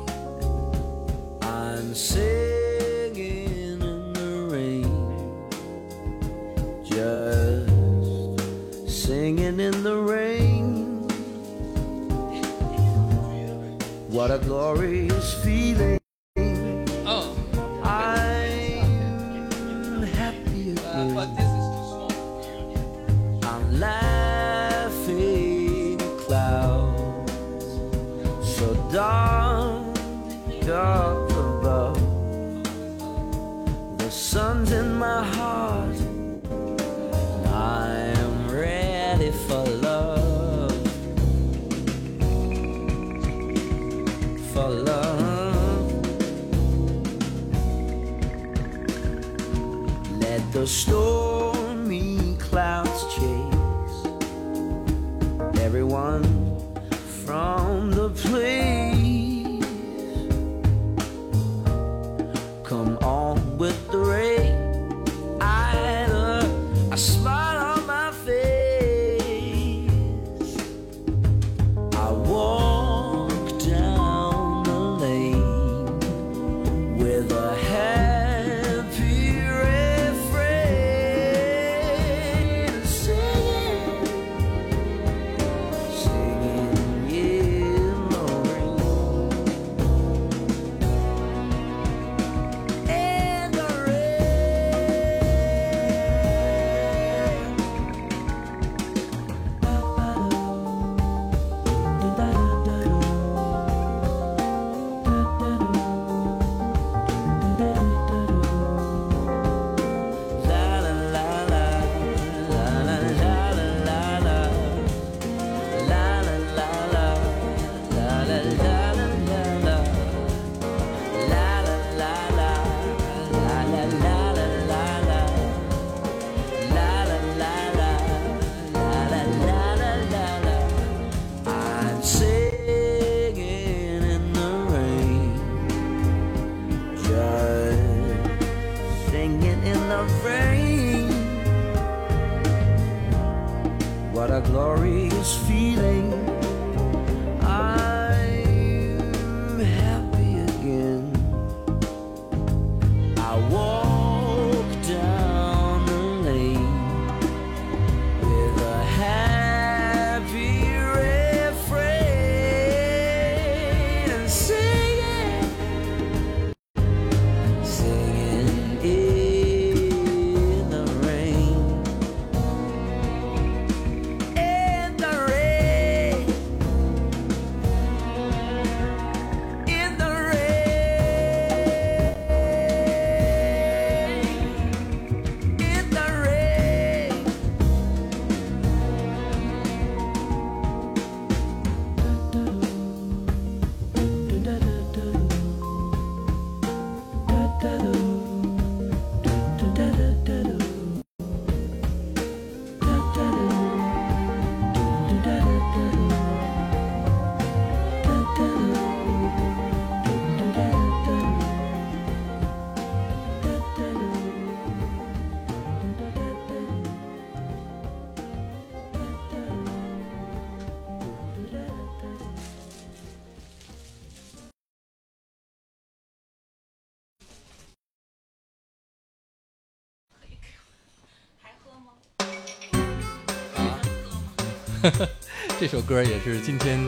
这首歌也是今天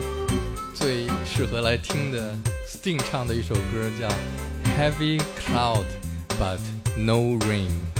最适合来听的，Sting 唱的一首歌叫 Heavy Cloud，But No Rain。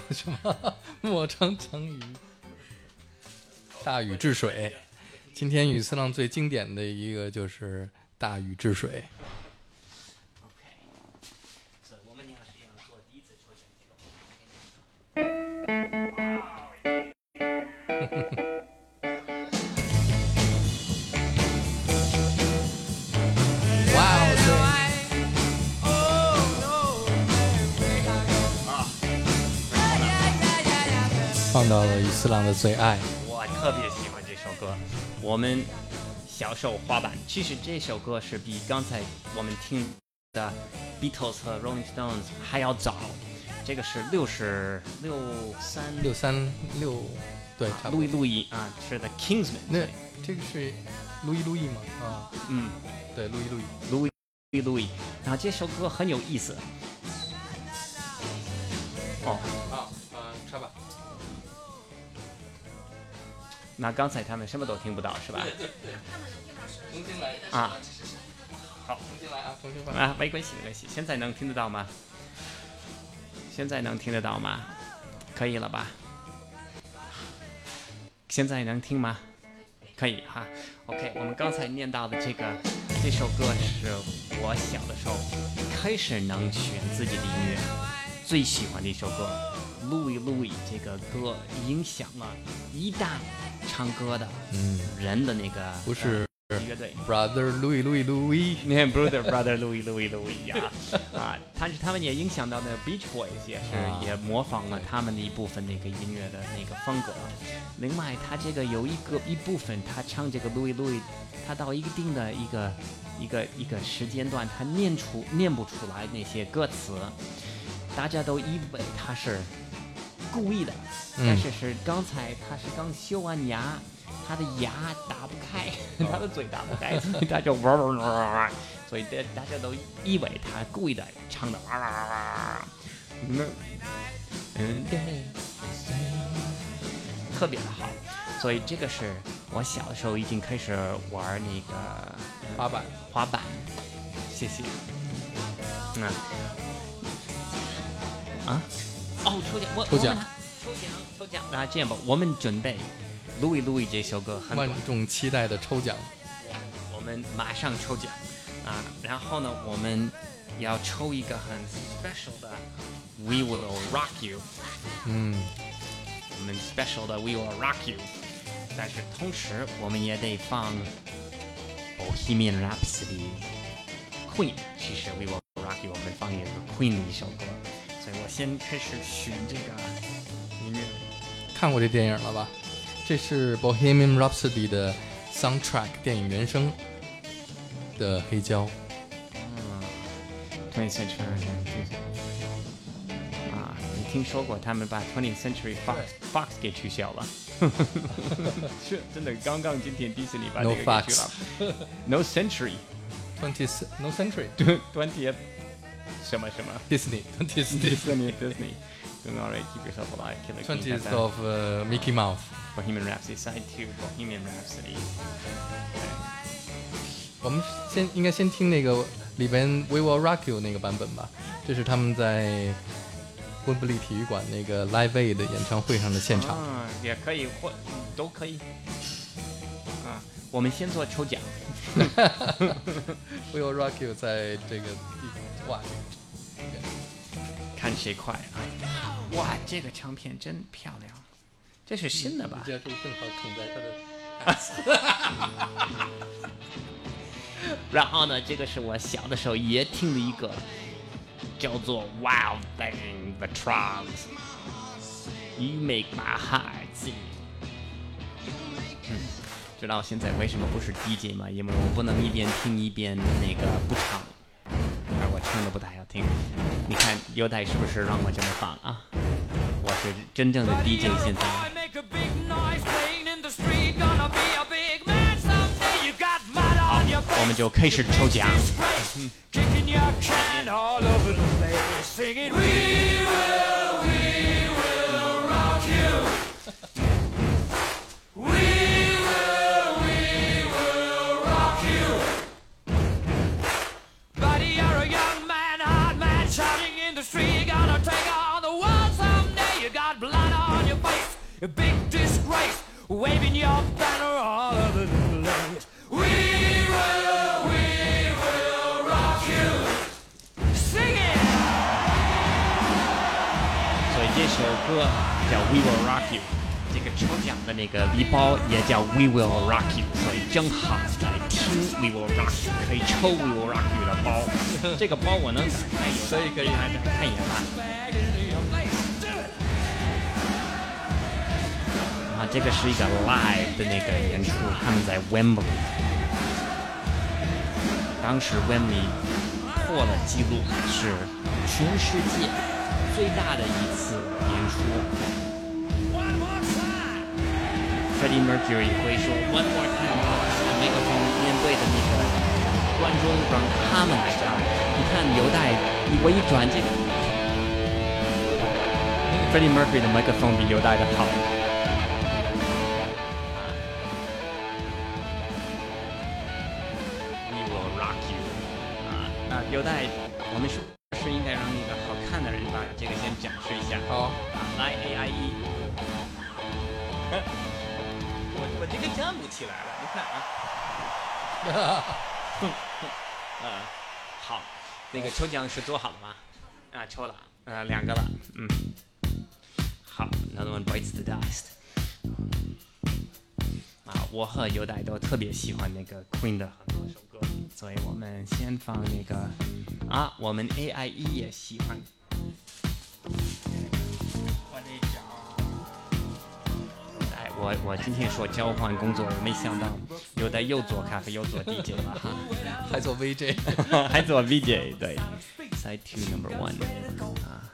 什么？莫成成鱼，大禹治水。今天雨次郎最经典的一个就是大禹治水。最爱。我特别喜欢这首歌。我们小时候滑板，其实这首歌是比刚才我们听的 Beatles 和 Rolling Stones 还要早。这个是六十六三六三六，对，差不多路易。路易啊，是的 Kingsman。那这个是路易路易吗？啊，嗯，对，路易路易。路易路易。然后这首歌很有意思。哦，那刚才他们什么都听不到是吧？啊，好，重新来啊，重新放。啊，没关系没关系。现在能听得到吗？现在能听得到吗？可以了吧？现在能听吗？可以哈。OK，我们刚才念到的这个这首歌是我小的时候开始能选自己的音乐最喜欢的一首歌。路易路易这个歌影响了一代唱歌的嗯，人的那个不是呃乐队。Brother Louis Louis Louis。你看 brother brother Louis Louis Louis 呀，啊，但是他们也影响到那个 Beach Boys，也是、啊也模仿了他们的一部分那个音乐的那个风格。另外，他这个有一个一部分，他唱这个 Louis Louis，他到一定的一个一个一个时间段，他念出念不出来那些歌词，大家都以为他是故意的，嗯但是是刚才他是刚修完牙，他的牙打不开，他的嘴打不开，所 以他就哇哇哇哇哇，所以大大家都以为他故意的唱的哇哇哇那，嗯嗯对，特别的好，所以这个是我小的时候已经开始玩那个呃滑板。滑板，谢谢。嗯，啊，哦，抽奖，我抽奖，抽奖，抽奖。那这样吧，我们准备《路易路易》这首歌很短万，众期待的抽奖。我们马上抽奖啊。然后呢，我们要抽一个很 special 的《We Will Rock You》，嗯，我们 special 的《We Will Rock You》。但是同时，我们也得放《Bohemian Rhapsody》Queen。其实《We Will Rock You》我们放一个 Queen 的一首歌，所以我先开始选这个音乐。看过这电影了吧？这是《Bohemian Rhapsody》的 soundtrack 电影原声的黑胶。嗯，Twentieth Century 啊，你听说过他们把 Twentieth Century Fox Fox 给取消了？是真的，刚刚今天迪士尼把 No 这个给取了。No Century Twenty No Century Twentieth 什么什么 Disney Twenty Disney Disney。Doing all right, keep yourself alive. Killer Queen Twentieth has a of、uh, Mickey Mouse。Bohemian Rhapsody Side Two Bohemian Rhapsody。我们先应该先听那个里边 We Will Rock You 那个版本吧，这是他们在温布利体育馆那个 Live Aid 演唱会上的现场。啊，也可以或都可以。啊，我们先做抽奖。We Will Rock You 在这个地方哇，看谁快啊！哇，这个唱片真漂亮，这是新的吧？这可以正好捅在他的。然后呢，这个是我小的时候也听的一个，叫做《Wild Thing the Trance》，You make my heart sing。知道现在为什么不是 DJ 吗？因为我不能一边听一边那个不唱，而我唱的不太好听。你看优待是不是让我这么放啊？我是真正的 DJ 现在。我们就开始抽奖。We will rock you. big disgrace, waving your banner all over the place. We will, we will rock you. Sing it. 所以这首歌叫《We Will Rock You》，这个抽奖的那个礼包也叫《We Will Rock You》，所以正好在听《We Will Rock You》可以抽《We Will Rock You》的包。这个包我能打开，有可以可以大家看一眼吧。 这个是一个 live 的那个演出，他们在 Wembley，当时 Wembley 破了记录，是全世界最大的一次演出。Freddie Mercury 会说 One more time，麦克风面对的那个观众，让他们来唱。你看犹太，我一转这个，Freddie Mercury 的麦克风比犹太的好。啊！那犹太，我们是不是应该让那个好看的人把这个先展示一下？好，啊，来 A I E。我我这个站不起来了，你看啊。啊，好，那个抽奖是做好了吗？啊，抽了，呃，两个了，嗯。好，Another one bites the dust。啊，我和尤代都特别喜欢那个 Queen 的很多首歌，所以我们先放那个啊，我们 A I E 也喜欢。哎，我我今天说交换工作，我没想到犹大又做咖啡又做 DJ 了哈。还做 VJ，还做 VJ，对，Side Two Number One 啊，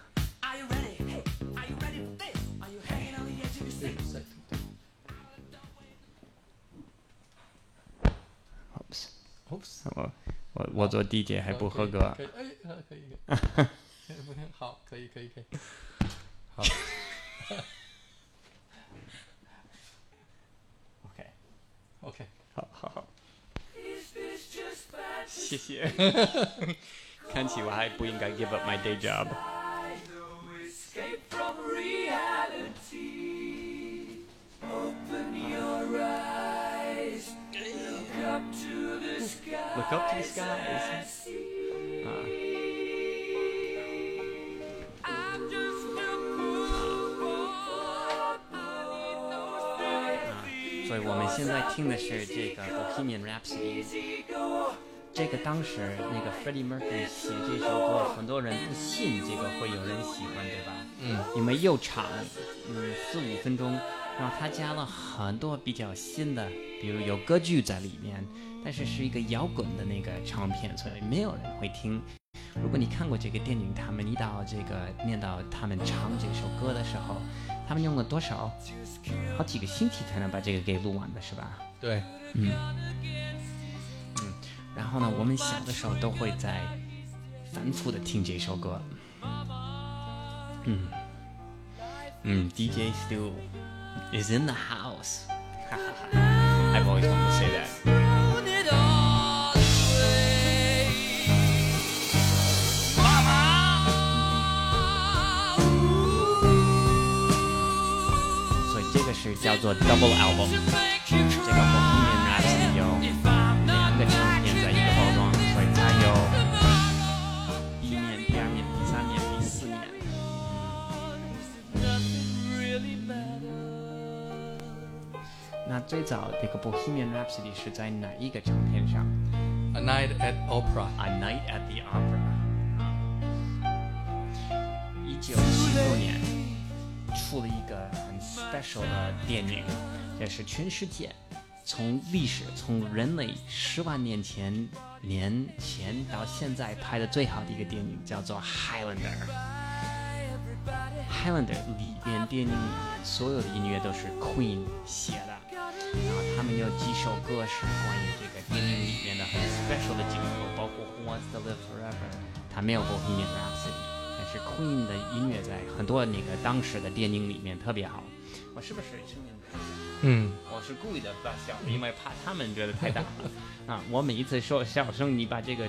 我我我坐地铁还不合格。哎，可以，可以，不行，好，可以，可以，可以，好，，OK，OK，好好好。谢谢，看起我还不应该 give up my day job。Look up to the skies。啊.所以我们现在听的是这个 Bohemian Rhapsody。这个当时那个 Freddie Mercury 写这首歌，很多人不信这个会有人喜欢，对吧？嗯，因为又长，嗯，四五分钟，然后他加了很多比较新的，比如有歌剧在里面，但是是一个摇滚的那个唱片，所以没有人会听。如果你看过这个电影，他们一到这个念到他们唱这首歌的时候，他们用了多少？好几个星期才能把这个给录完的，是吧？对，嗯嗯然后呢，我们小的时候都会在反复的听这首歌。嗯嗯，DJ Still is in the house。哈哈哈，I've always wanted to say that。 Thrown it all away. Mama. Ooh. 所以这个是叫做 double album。 那最早这个 Bohemian Rhapsody 是在哪一个唱片上？A Night at Opera，A Night at the Opera。一九七六年出了一个很 special 的电影，这是全世界从历史从人类十万年前年前到现在拍的最好的一个电影，叫做《Highlander》。Highlander 里边电影里面所有的音乐都是 Queen 写的，然后他们有几首歌是关于这个电影里面的很 special 的镜头，包括 Who Wants to Live Forever，他没有 Bohemian Rhapsody，但是 Queen 的音乐在很多那个当时的电影里面特别好。我是不是声音太大？嗯，我是故意的把小的，因为怕他们觉得太大了。啊，我每一次说小声，你把这个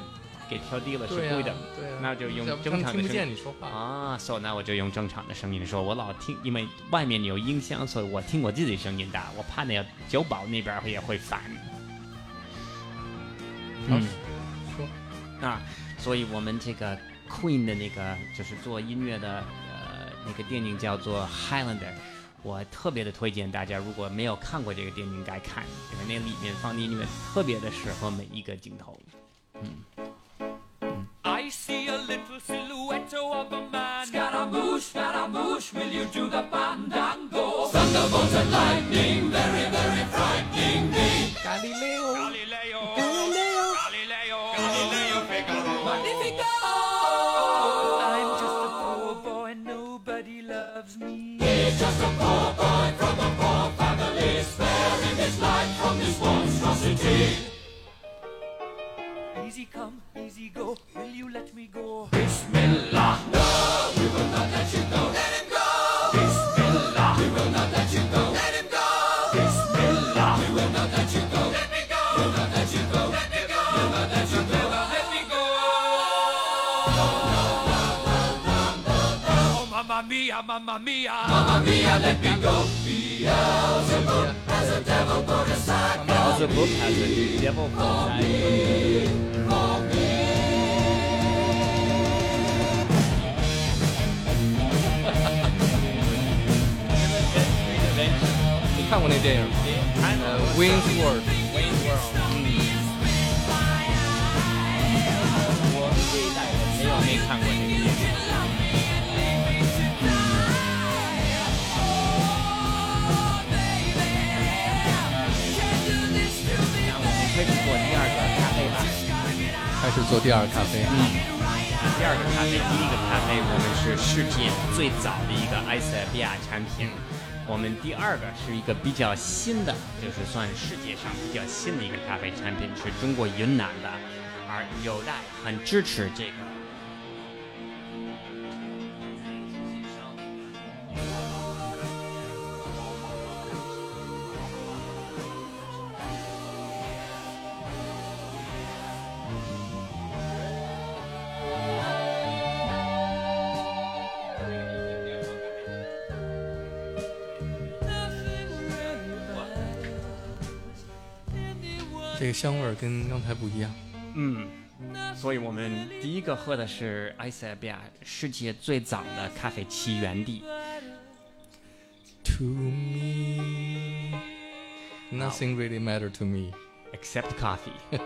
给调低了是对呀对的，对啊，那就用正常的声见你说话。啊，所以那我就用正常的声音说。我老听，因为外面有音箱，所以我听我自己声音大，我怕那个酒保那边也会烦。嗯，说啊，所以我们这个 Queen 的那个就是做音乐的呃那个电影叫做 Highlander，我特别的推荐大家，如果没有看过这个电影该看，因为那里面放的音乐特别的适合每一个镜头。I of a man. Scaramouche, Scaramouche, will you do the fandango? Thunderbolts and lightning, very, very frightening me. Galileo, Galileo, Galileo, Galileo, Galileo Figaro. Magnifico! I'm just a poor boy, nobody loves me. He's just a poor boy from a poor family, sparing his life from this monstrosity. Easy come, easy go. Will you let me go? Bismillah. mia, mamma mia. Mamma mia, let me go. Beelzebub has a devil put aside. Beelzebub has a devil put aside. For me, for me. Wayne's World. Wayne's World. 做第二个咖啡吧。开始做第二个咖啡。嗯第二个咖啡，第一个咖啡，我们是世界最早的一个埃塞比亚产品。我们第二个是一个比较新的，就是算世界上比较新的一个咖啡产品，是中国云南的，而有待很支持这个。个香味儿跟刚才不一样。嗯，所以我们第一个喝的是埃塞比亚世界最早的咖啡起源地。To me, nothing really matter to me。except coffee。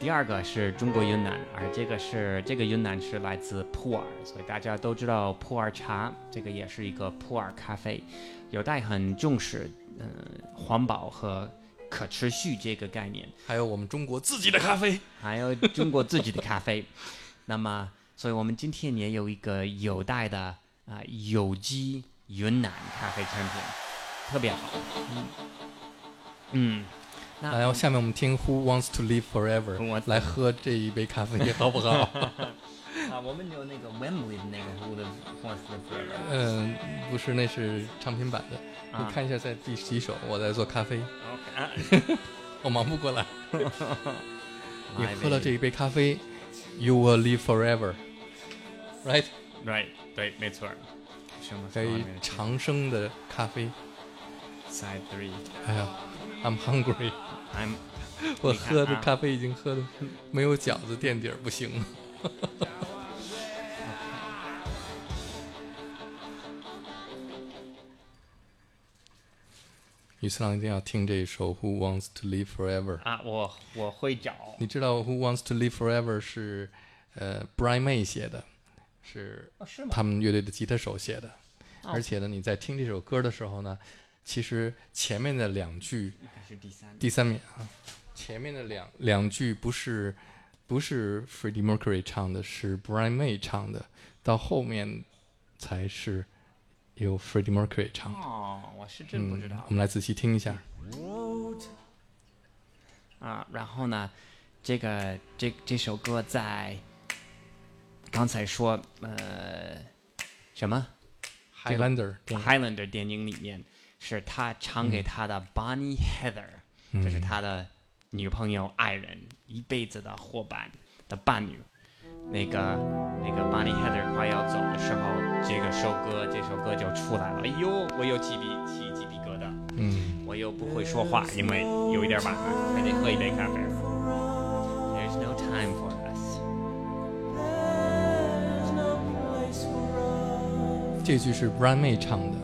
第二个是中国云南，而这个是这个云南是来自普洱，所以大家都知道普洱茶，这个也是一个普洱咖啡，有待很重视，嗯、环保和可持续这个概念，还有我们中国自己的咖啡。还有中国自己的咖啡。那么，所以我们今天也有一个有待的啊、有机云南咖啡产品，特别好。嗯，嗯，那然后下面我们听 Who Wants to Live Forever，来喝这一杯咖啡，好不好？啊，我们有那个 Wembley 的那个 the Wants to Live 嗯，不是，那是唱片版的。啊你看一下在第几首，我在做咖啡 我忙不过来。你喝了这一杯咖啡，You will live forever，right？，right，对，没错儿。什么可以长生的咖啡。Side three，哎呀，I'm hungry，I'm 我你看啊喝的咖啡已经喝的没有饺子垫底儿不行了。雨次郎一定要听这一首《Who Wants to Live Forever》。啊，我我会找你知道《Who Wants to Live Forever》是呃 Brian May 写的，是？他们乐队的吉他手写的。哦而且呢，你在听这首歌的时候呢，其实前面的两句第三。第三名啊，前面的两两句不是不是 Freddie Mercury 唱的，是 Brian May 唱的，到后面才是由 Freddie Mercury 唱的。哦，我是真不知道嗯。我们来仔细听一下。啊，然后呢，这个这这首歌在刚才说呃什么 Highlander Highlander 电影里面是他唱给他的 Bonnie Heather，、这是他的女朋友、爱人，一辈子的伙伴。的伴侣。那个那个 Bonnie Heather 快要走的时候，这个首歌这首歌就出来了。哎呦，我又鸡皮起鸡皮疙瘩，嗯，我又不会说话，因为有一点晚了，还得喝一杯咖啡。There's no time for us。这句是 Brian May 唱的，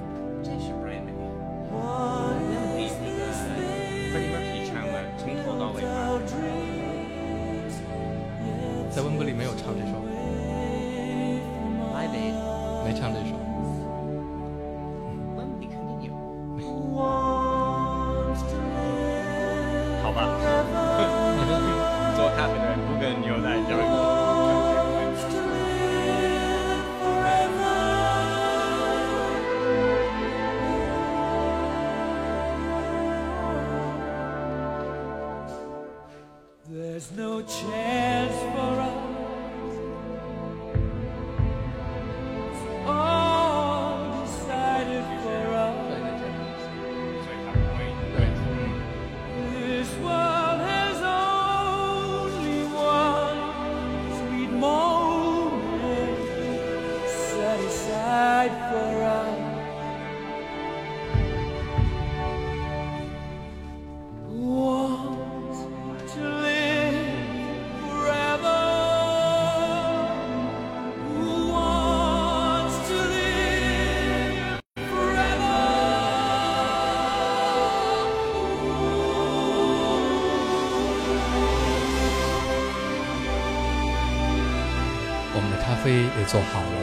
做好了，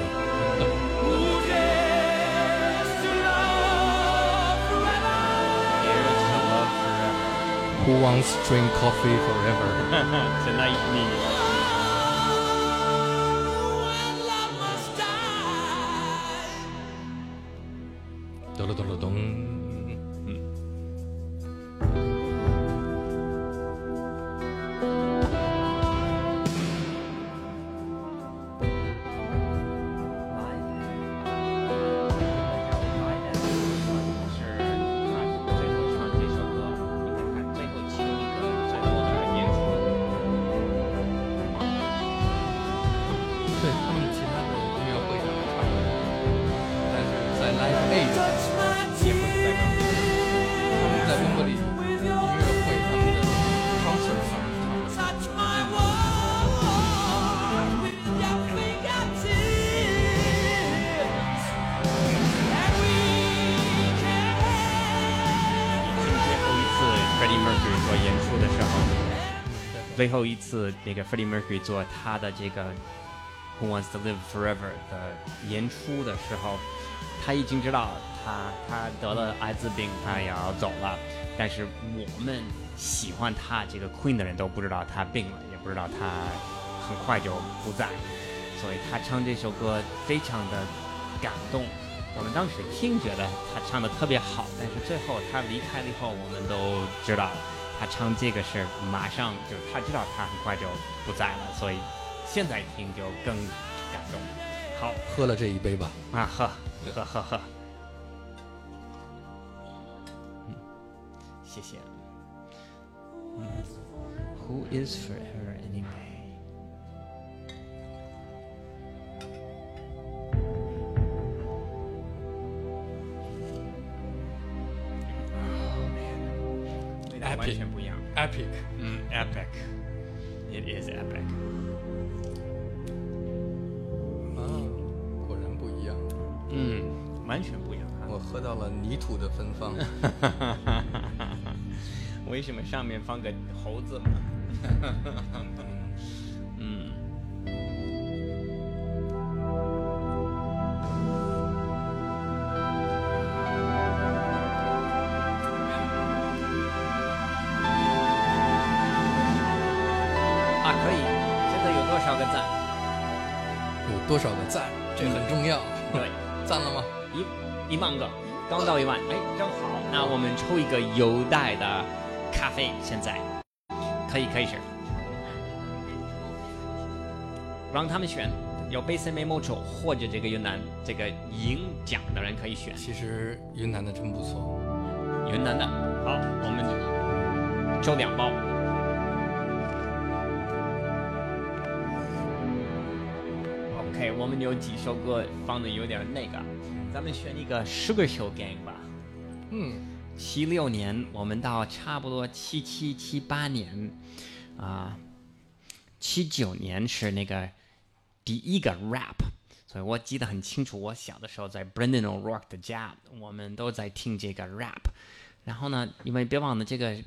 最后一次那个 Freddie Mercury 做他的这个 Who Wants to Live Forever 的演出的时候，他已经知道他他得了艾滋病，他也要走了。但是我们喜欢他这个 Queen 的人都不知道他病了，也不知道他很快就不在，所以他唱这首歌非常的感动。我们当时听觉得他唱的特别好，但是最后他离开了以后，我们都知道他唱这个是马上就他知道他很快就不在了，所以现在听就更感动。好喝了这一杯吧，啊，喝喝喝喝，嗯，谢谢。嗯 Who is forever anyway？epic。嗯，epic，it is epic。啊，果然不一样。嗯，完全不一样啊。我喝到了泥土的芬芳。为什么上面放个猴子嘛？刚到一万，哎，正好。那我们抽一个优待的咖啡，现在可以开始，让他们选，有杯森美某酒或者这个云南这个赢奖的人可以选其实云南的真不错。云南的。好，我们抽两包。OK，我们有几首歌放的有点那个，咱们选一个 Sugar Hill Gang 吧。嗯，七六年，我们到差不多七七七八年，啊，七九年是那个第一个 rap，所以我记得很清楚。我小的时候在 Brendan O'Rourke 的家，我们都在听这个 rap。然后呢，因为别忘了这个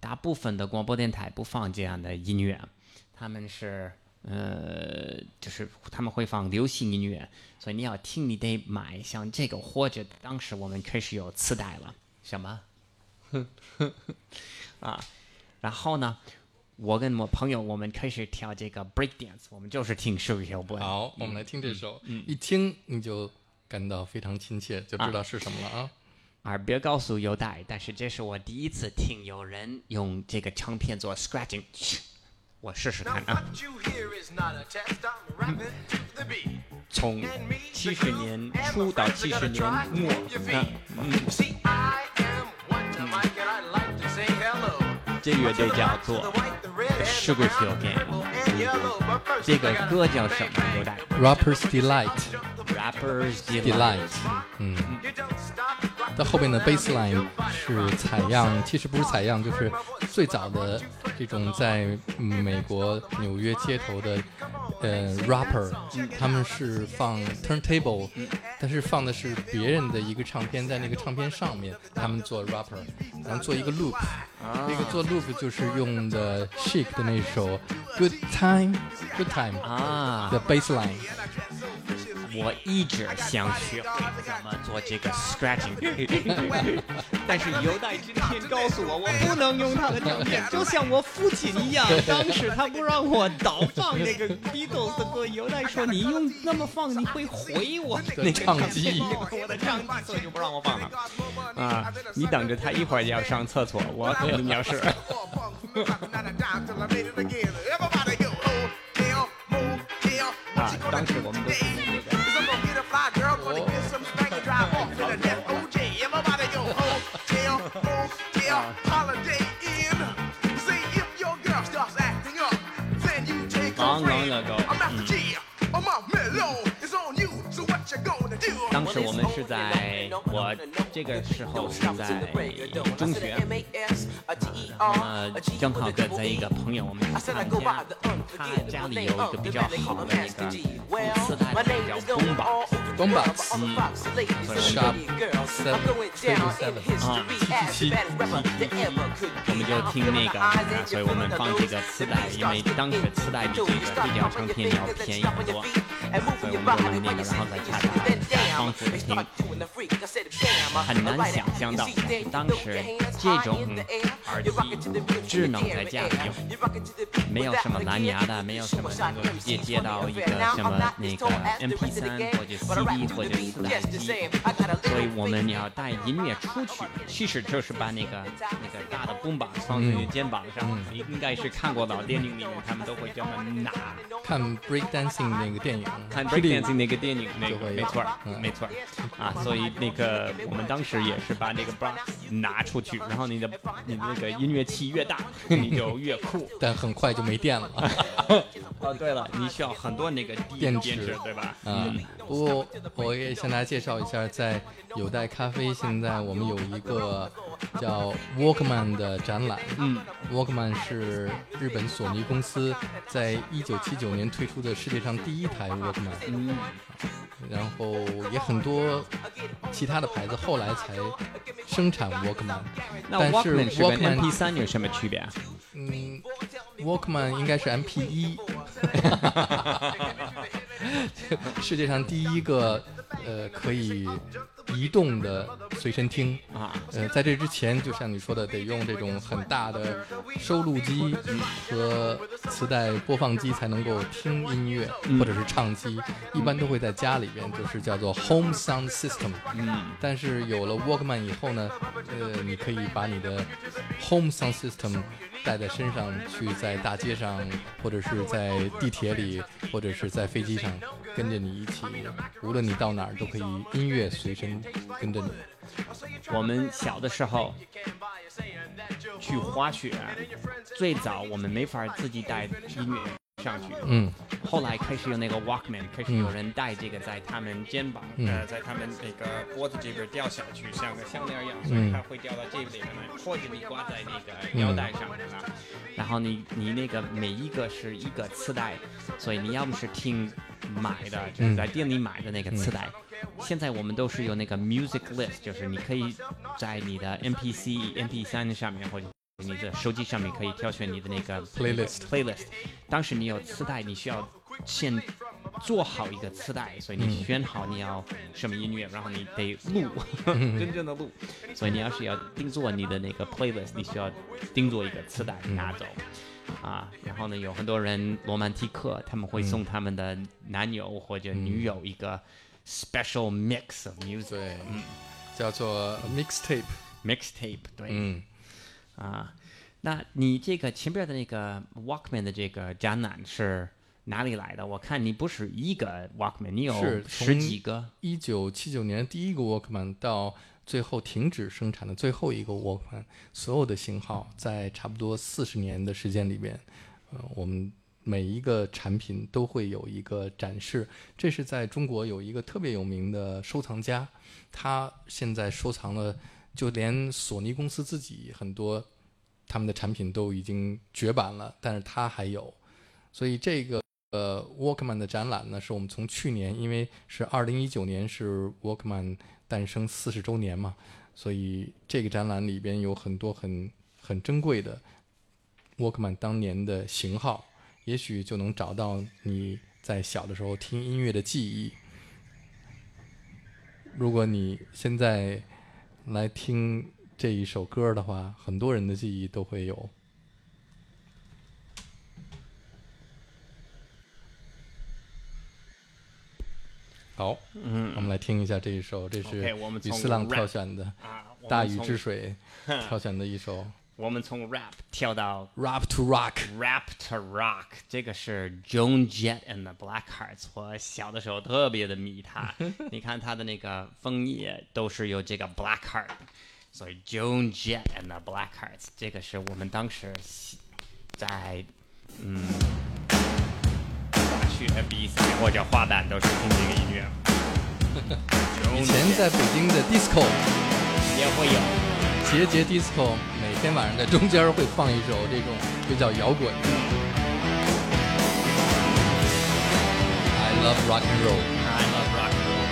大部分的广播电台不放这样的音乐，他们是呃，就是他们会放流行音乐，所以你要听，你得买像这个，或者当时我们开始有磁带了，什么？啊，然后呢，我跟我朋友我们开始跳这个 break dance，我们就是听 Sugar Hill Boy。好，我们来听这首，一听你就感到非常亲切，就知道是什么了啊。啊，别告诉优待，但是这是我第一次听有人用这个唱片做 scratching，我试试看啊。从七十年初到七十年末，啊，See, I am one to mic and I like to say hello. 这乐队叫做 Sugar Hill Gang。这个歌叫什么？Rapper's Delight，Rappers Delight。Delight，嗯，那后面的 bassline 是采样，其实不是采样，就是最早的这种在美国纽约街头的，呃，rapper，他们是放 turntable，但是放的是别人的一个唱片在那个唱片上面，他们做 rapper，然后做一个 loop，那个做 loop 就是用的 shake 的那首 good time，good time，啊，the bassline。我一直想学会怎么做这个 scratching，但是犹太今天告诉我，我不能用他的唱片，就像我父亲一样，当时他不让我倒放那个 Beatles 的歌，犹太说你用那么放，你会毁我的那个唱机我的唱机，所以就不让我放了。啊，你等着，他一会儿就要上厕所，我肯定要是。啊，当时我们都是在我这个时候是在中学，那么正好跟在一个朋友，我们去他们家，他家里有一个比较好的一个磁带片叫 Boombox，Boombox 嗯，Sharp Seven Triple Seven 啊，七七我们就听那个，啊所以我们放这个磁带，因为当时磁带比这个黑胶唱片要便宜很多，所以我们就买那个，然后在家里放复听。很难想象到，当时这种耳机智能在家里用，没有什么蓝牙的，没有什么能够直接接到一个什么那个 MP3 或者 CD 或者磁带机，所以我们要带音乐出去，其实就是把那个那个大的 boombox 放在你肩膀上，你应该是看过老电影里面，他们都会这么拿。看 break dancing 那个电影，看霹雳舞 breakdancing 那个电影，那个没错，嗯。没错儿，啊，所以那个我们当时也是把那个 box 拿出去，然后你的你的那个音乐器越大，你就越酷。但很快就没电了。哦，对了，你需要很多那个电电池池，对吧？啊，不过我也向大家介绍一下，在有代咖啡现在我们有一个叫 Walkman 的展览。嗯，Walkman 是日本索尼公司在一九七九年推出的世界上第一台 Walkman，嗯，然后也很多其他的牌子后来才生产 Walkman，那但是 Walkman 是跟 Walkman MP3 有什么区别啊？嗯，Walkman 应该是 MP 一，世界上第一个呃可以移动的随身听啊。呃，在这之前，就像你说的，得用这种很大的收录机和磁带播放机才能够听音乐，或者是唱机，一般都会在家里边，就是叫做 home sound system。嗯，但是有了 Walkman 以后呢，呃，你可以把你的 home sound system 带在身上，去在大街上，或者是在地铁里，或者是在飞机上，跟着你一起，无论你到哪儿都可以音乐随身跟着你。我们小的时候去滑雪，最早我们没法自己带音乐，上去。嗯后来开始有那个 Walkman，开始有人戴这个在他们肩膀，嗯呃，在他们那个脖子这边掉下去，像个项链一样，所嗯以它会掉到这里面来，或者你挂在那个腰带上面了。然后你你那个每一个是一个磁带，所以你要么是听买的，就是在店里买的那个磁带。现在我们都是有那个 music list，就是你可以在你的 MPC、MP3 上面或者你的手机上面可以挑选你的那个 Playlist playlist。当时你有磁带，你需要先做好一个磁带，所以你选好你要什么音乐，然后你得录，真正的录。所以你要是要定做你的那个 playlist，你需要定做一个磁带拿走。啊，然后呢，有很多人罗曼蒂克，他们会送他们的男友或者女友一个 special mix of music 对，叫做 mixtape。mixtape，对，嗯啊，那你这个前边的那个 Walkman 的这个展览是哪里来的？我看你不是一个 Walkman，你有十几个。一九七九年第一个 Walkman 到最后停止生产的最后一个 Walkman，所有的型号在差不多四十年的时间里边，呃，我们每一个产品都会有一个展示。这是在中国有一个特别有名的收藏家，他现在收藏了，就连索尼公司自己很多他们的产品都已经绝版了，但是它还有，所以这个。呃，Walkman 的展览呢，是我们从去年，因为是二零一九年是 Walkman 诞生四十周年嘛，所以这个展览里边有很多很很珍贵的 Walkman 当年的型号，也许就能找到你在小的时候听音乐的记忆。如果你现在来听这一首歌的话，很多人的记忆都会有。好，嗯，我们来听一下这一首，这是雨思浪挑选的大禹治水》挑选的一首我们从 rap 跳到 Rap to Rock。rap to rock，这个是 Joan Jett and the Blackhearts。我小的时候特别的迷他，你看他的那个枫叶都是有这个 Blackheart，所以 Joan Jett and the Blackhearts，这个是我们当时在嗯大学比赛或者滑板都是听这个音乐。以前在北京的 disco 也会有。节节 disco，每天晚上在中间会放一首这种比较摇滚的。I love rock and roll。I love rock and roll.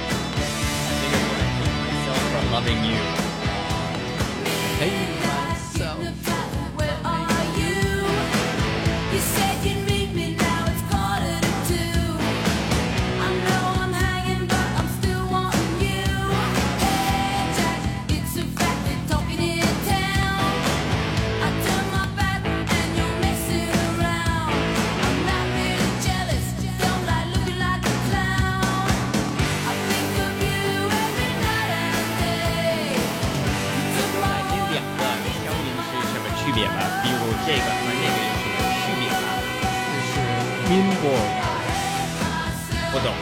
I think myself loving you. Hey Minboard，不懂。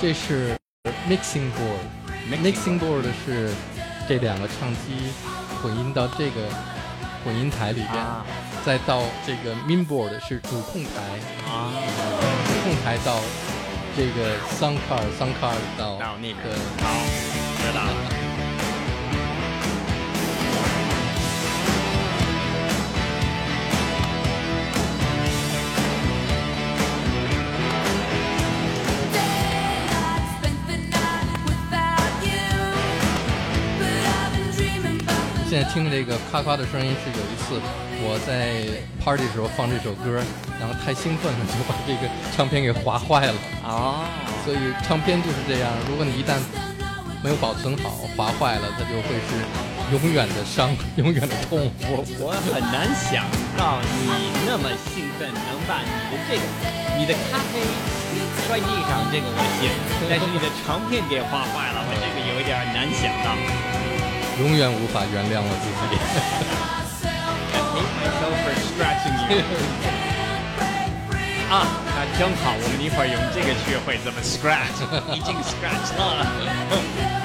这是 mixing board。mixing board 是这两个唱机混音到这个混音台里边，啊再到这个 Minboard 是主控台，啊，主控台到这个 sound card，sound card 到到那个。好，知道了。现在听这个咔咔的声音是有一次我在 party 的时候放这首歌，然后太兴奋了，就把这个唱片给划坏了。哦，所以唱片就是这样，如果你一旦没有保存好，划坏了，它就会是永远的伤，永远的痛。我我很难想到你那么兴奋，能把你的这个你的咖啡摔地上，这个我信，但是你的唱片给划坏了，我这个有一点难想到。永远无法原谅我自己。啊，那正好，我们一会儿用这个去会怎么 scratch，已经 scratch 了。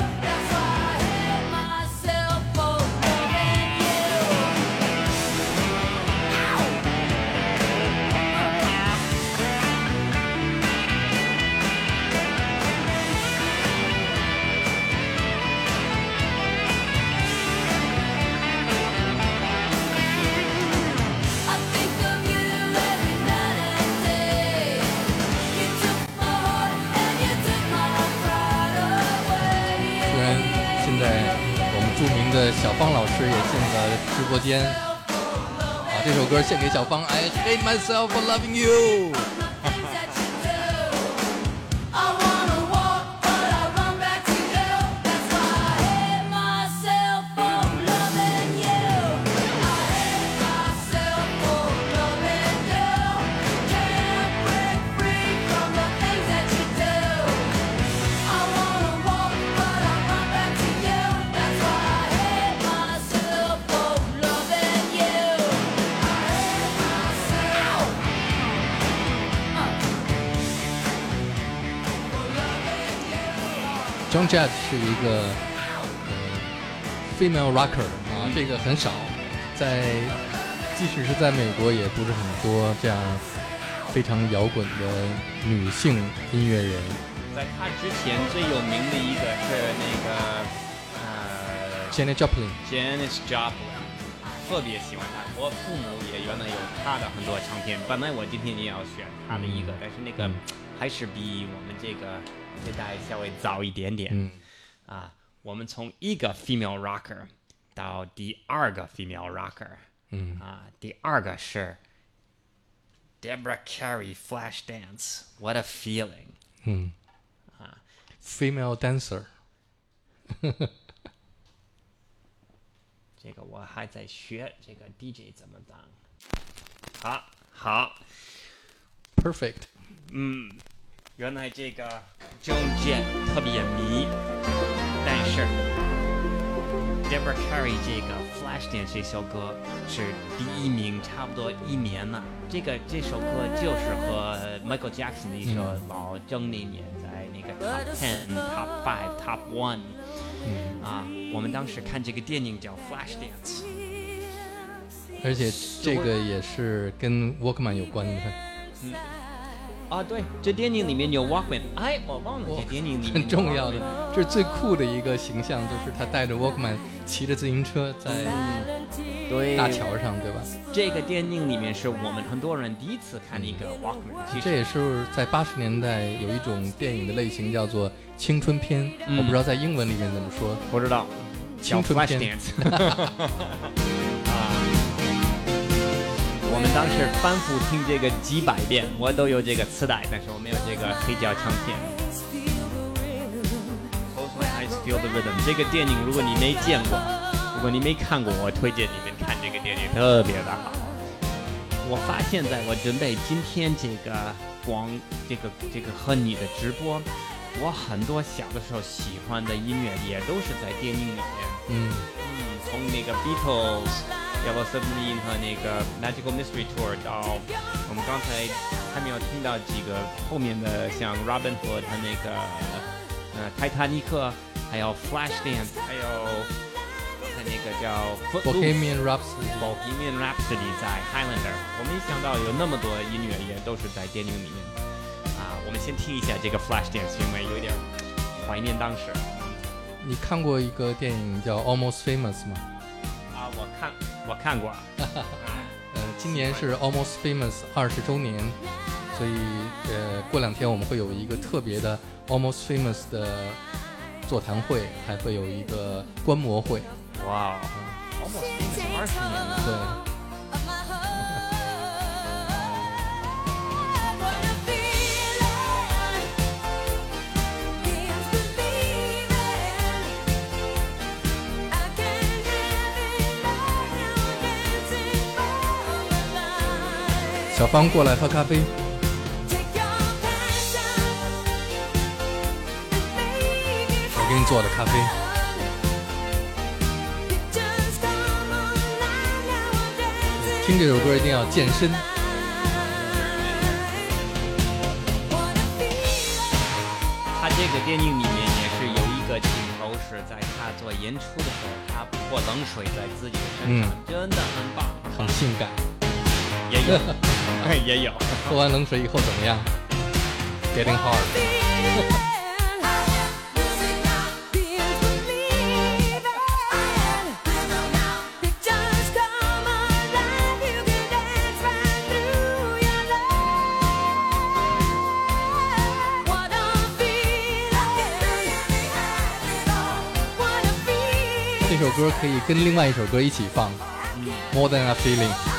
直播间。啊，这首歌献给小芳，I hate myself for loving you。Jett 是一个呃 female rocker 啊，这个很少，在即使是在美国也不是很多这样非常摇滚的女性音乐人。在他之前最有名的一个是那个呃 Janis Joplin，Janis Joplin，特别喜欢他。我父母也原来有他的很多唱片，本来我今天也要选他的一个，但是那个还是比我们这个这代稍微早一点点。嗯，啊，我们从一个 female rocker 到第二个 female rocker，嗯啊，第二个是 Deborah Carey Flashdance，What a feeling。嗯，female dancer，这个我还在学这个 DJ 怎么当。好，好，perfect，原来这个 Joan Jett 特别迷，但是 Deborah Carey 这个 Flashdance 这首歌是第一名，差不多一年了。这个这首歌就是和 Michael Jackson 的一首老争那年在那个 Top Ten、Top Five、Top One。啊，我们当时看这个电影叫 Flashdance。而且这个也是跟 Walkman 有关的，啊，对，这电影里面有 Walkman，哎，我忘了这电影里面很重要的，这是最酷的一个形象，就是他带着 Walkman 骑着自行车在对。大桥上，对吧？这个电影里面是我们很多人第一次看的一个 Walkman，其实。这也是在八十年代有一种电影的类型叫做青春片，嗯我不知道在英文里面怎么说。不知道。青春片。我们当时反复听这个几百遍，我都有这个磁带，但是我没有这个黑胶唱片。Close my eyes, feel the rhythm。这个电影如果你没见过，如果你没看过，我推荐你们看这个电影，特别的好。我发现，在我准备今天这个光这个这个和你的直播，我很多小的时候喜欢的音乐也都是在电影里面。嗯，嗯，从那个 Beatles、Submarine 和那个 Magical Mystery Tour 到我们刚才还没有听到几个后面的，像 Robin Hood 和那个呃泰坦尼克，还有 Flashdance，还有刚才那个叫。Bohemian Rhapsody，Bohemian Rhapsody 在 Highlander，我没想到有那么多音乐也都是在电影里面啊。我们先听一下这个 Flashdance，因为有点怀念当时你看过一个电影叫《Almost Famous》吗？啊。我看我看过，呃，今年是 Almost Famous 二十周年，所以呃，过两天我们会有一个特别的 Almost Famous 的座谈会，还会有一个观摩会。哇哦，almost Famous 二十年了。对，小芳过来喝咖啡。我给你做的咖啡。听这首歌一定要健身。他这个电影里面也是有一个镜头是在他做演出的时候，他泼冷水在自己的身上，真的很棒，很性感。也有，也有。喝完冷水以后怎么样？Getting hard。A feeling 这首歌可以跟另外一首歌一起放，More Than a Feeling。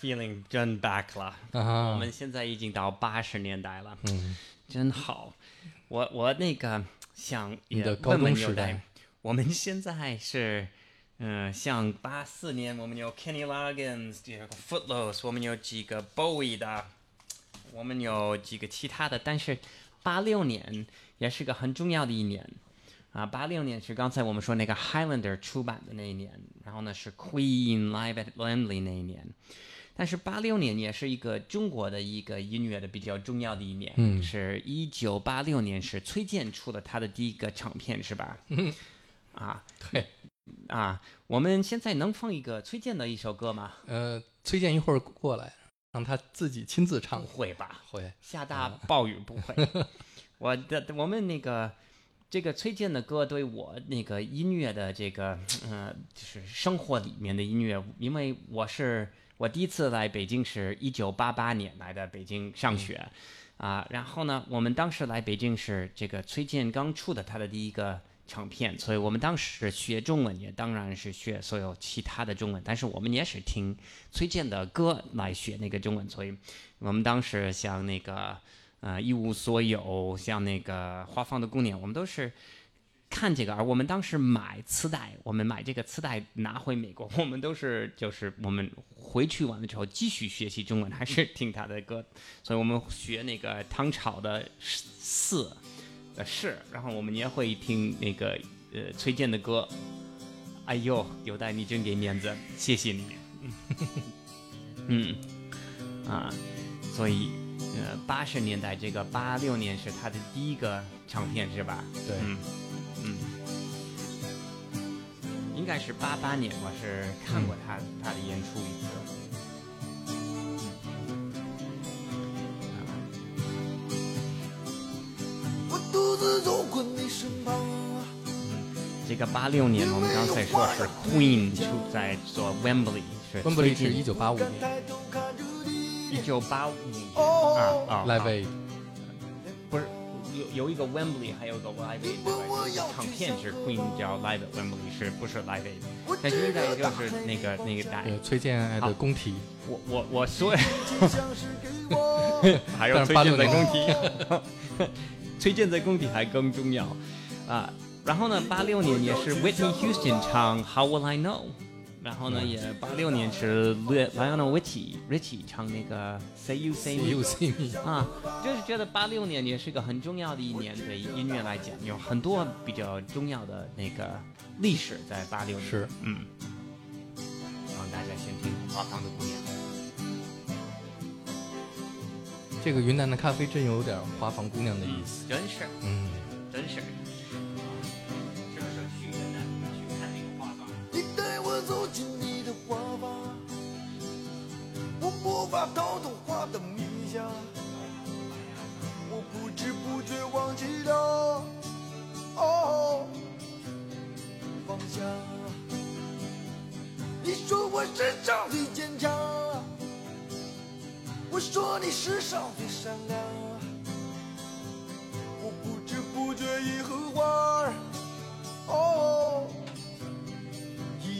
feeling 真 back 了。我们现在已经到八十年代了，嗯，真好。我我那个想也你的高问问中时代，我们现在是，嗯、像八四年我们有 Kenny Loggins，有个 Footloose，我们有几个 Bowie 的，我们有几个其他的，但是八六年也是个很重要的一年。啊，八六年是刚才我们说那个 Highlander 出版的那一年，然后呢是 Queen Live at Wembley 那一年，但是八六年也是一个中国的一个音乐的比较重要的一年，嗯是一九八六年是崔健出了他的第一个唱片，是吧？啊对，啊，我们现在能放一个崔健的一首歌吗？呃，崔健一会儿过来，让他自己亲自唱不。会吧？会，下大暴雨不会。我的我们那个这个崔健的歌对我那个音乐的这个呃，就是生活里面的音乐，因为我是我第一次来北京是一九八八年来的北京上学。啊，然后呢，我们当时来北京是这个崔健刚出的他的第一个唱片，所以我们当时学中文也当然是学所有其他的中文，但是我们也是听崔健的歌来学那个中文，所以我们当时像那个呃一无所有，像那个花房的姑娘，我们都是看这个，而我们当时买磁带，我们买这个磁带拿回美国，我们都是就是我们回去完了之后继续学习中文，还是听他的歌，所以我们学那个唐朝的四呃是，然后我们也会听那个呃崔健的歌。哎呦，有待你真给面子，谢谢你。嗯，啊，所以呃，八十年代这个八六年是他的第一个唱片是吧？对嗯嗯，应该是八八年，我是看过他、他的演出一次。我独自走过你身旁，这个八六年，我们刚才说是 Queen 出在做 Wembley 是温布利是一九八五年。一九八五年。哦，啊啊，Live Aid，不是有有一个 Wembley，还有一个 Live Aid，对吧？这个唱片是 Queen 叫 Live at Wembley，是不是 Live Aid？但是应该就是那个那个带。对，崔健的工体，我我我所有像是给我。还有崔健在86工体，崔健在工体还更重要啊。然后呢，八六年也是 Whitney Houston 唱 How Will I Know，然后呢也八六年是 Lionel Richie Richie 唱那个 Say You Say Me You See Me，啊，就是觉得八六年也是个很重要的一年，对音乐来讲有很多比较重要的那个历史在八六年。是，嗯。让大家先听《花房的姑娘》。这个云南的咖啡真有点花房姑娘的意思。真是，嗯，真是。走进你的花房，我无法逃脱花的迷香，我不知不觉忘记了哦放下。你说我世上最坚强，我说你世上最善良，我不知不觉已和花儿哦。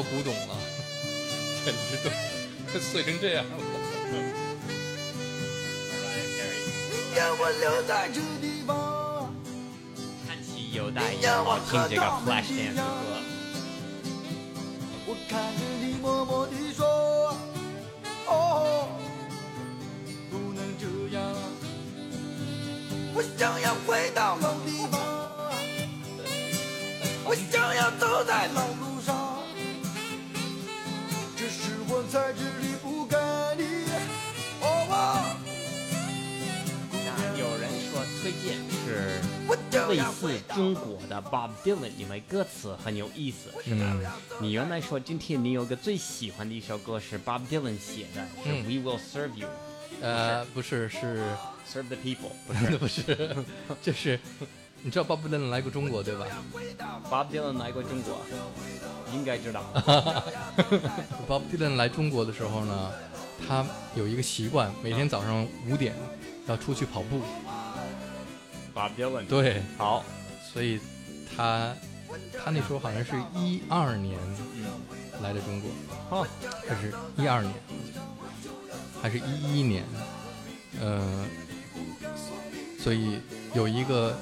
老古董了，简直都碎成这样了。让我留在这地方。看起有待也好听这个 Flash Dance 的歌。我看着你默默地说：“哦，不能这样。”我想要回到老地方，我想要走在老路那有人说崔健是类似中国的 Bob Dylan，因为歌词很有意思，是吧？嗯你原来说今天你有个最喜欢的一首歌是 Bob Dylan 写的，是嗯。We Will Serve You，呃，不是，是 Serve the People，不 不是不是，就是你知道鲍勃迪伦来过中国对吧？Bob Dylan 来过中国，应该知道。鲍勃迪伦来中国的时候呢，他有一个习惯，每天早上五点要出去跑步。Bob Dylan，对，好，所以他他那时候好像是一二年来的中国，哦，还是一二年，还是一一年，呃，所以有一个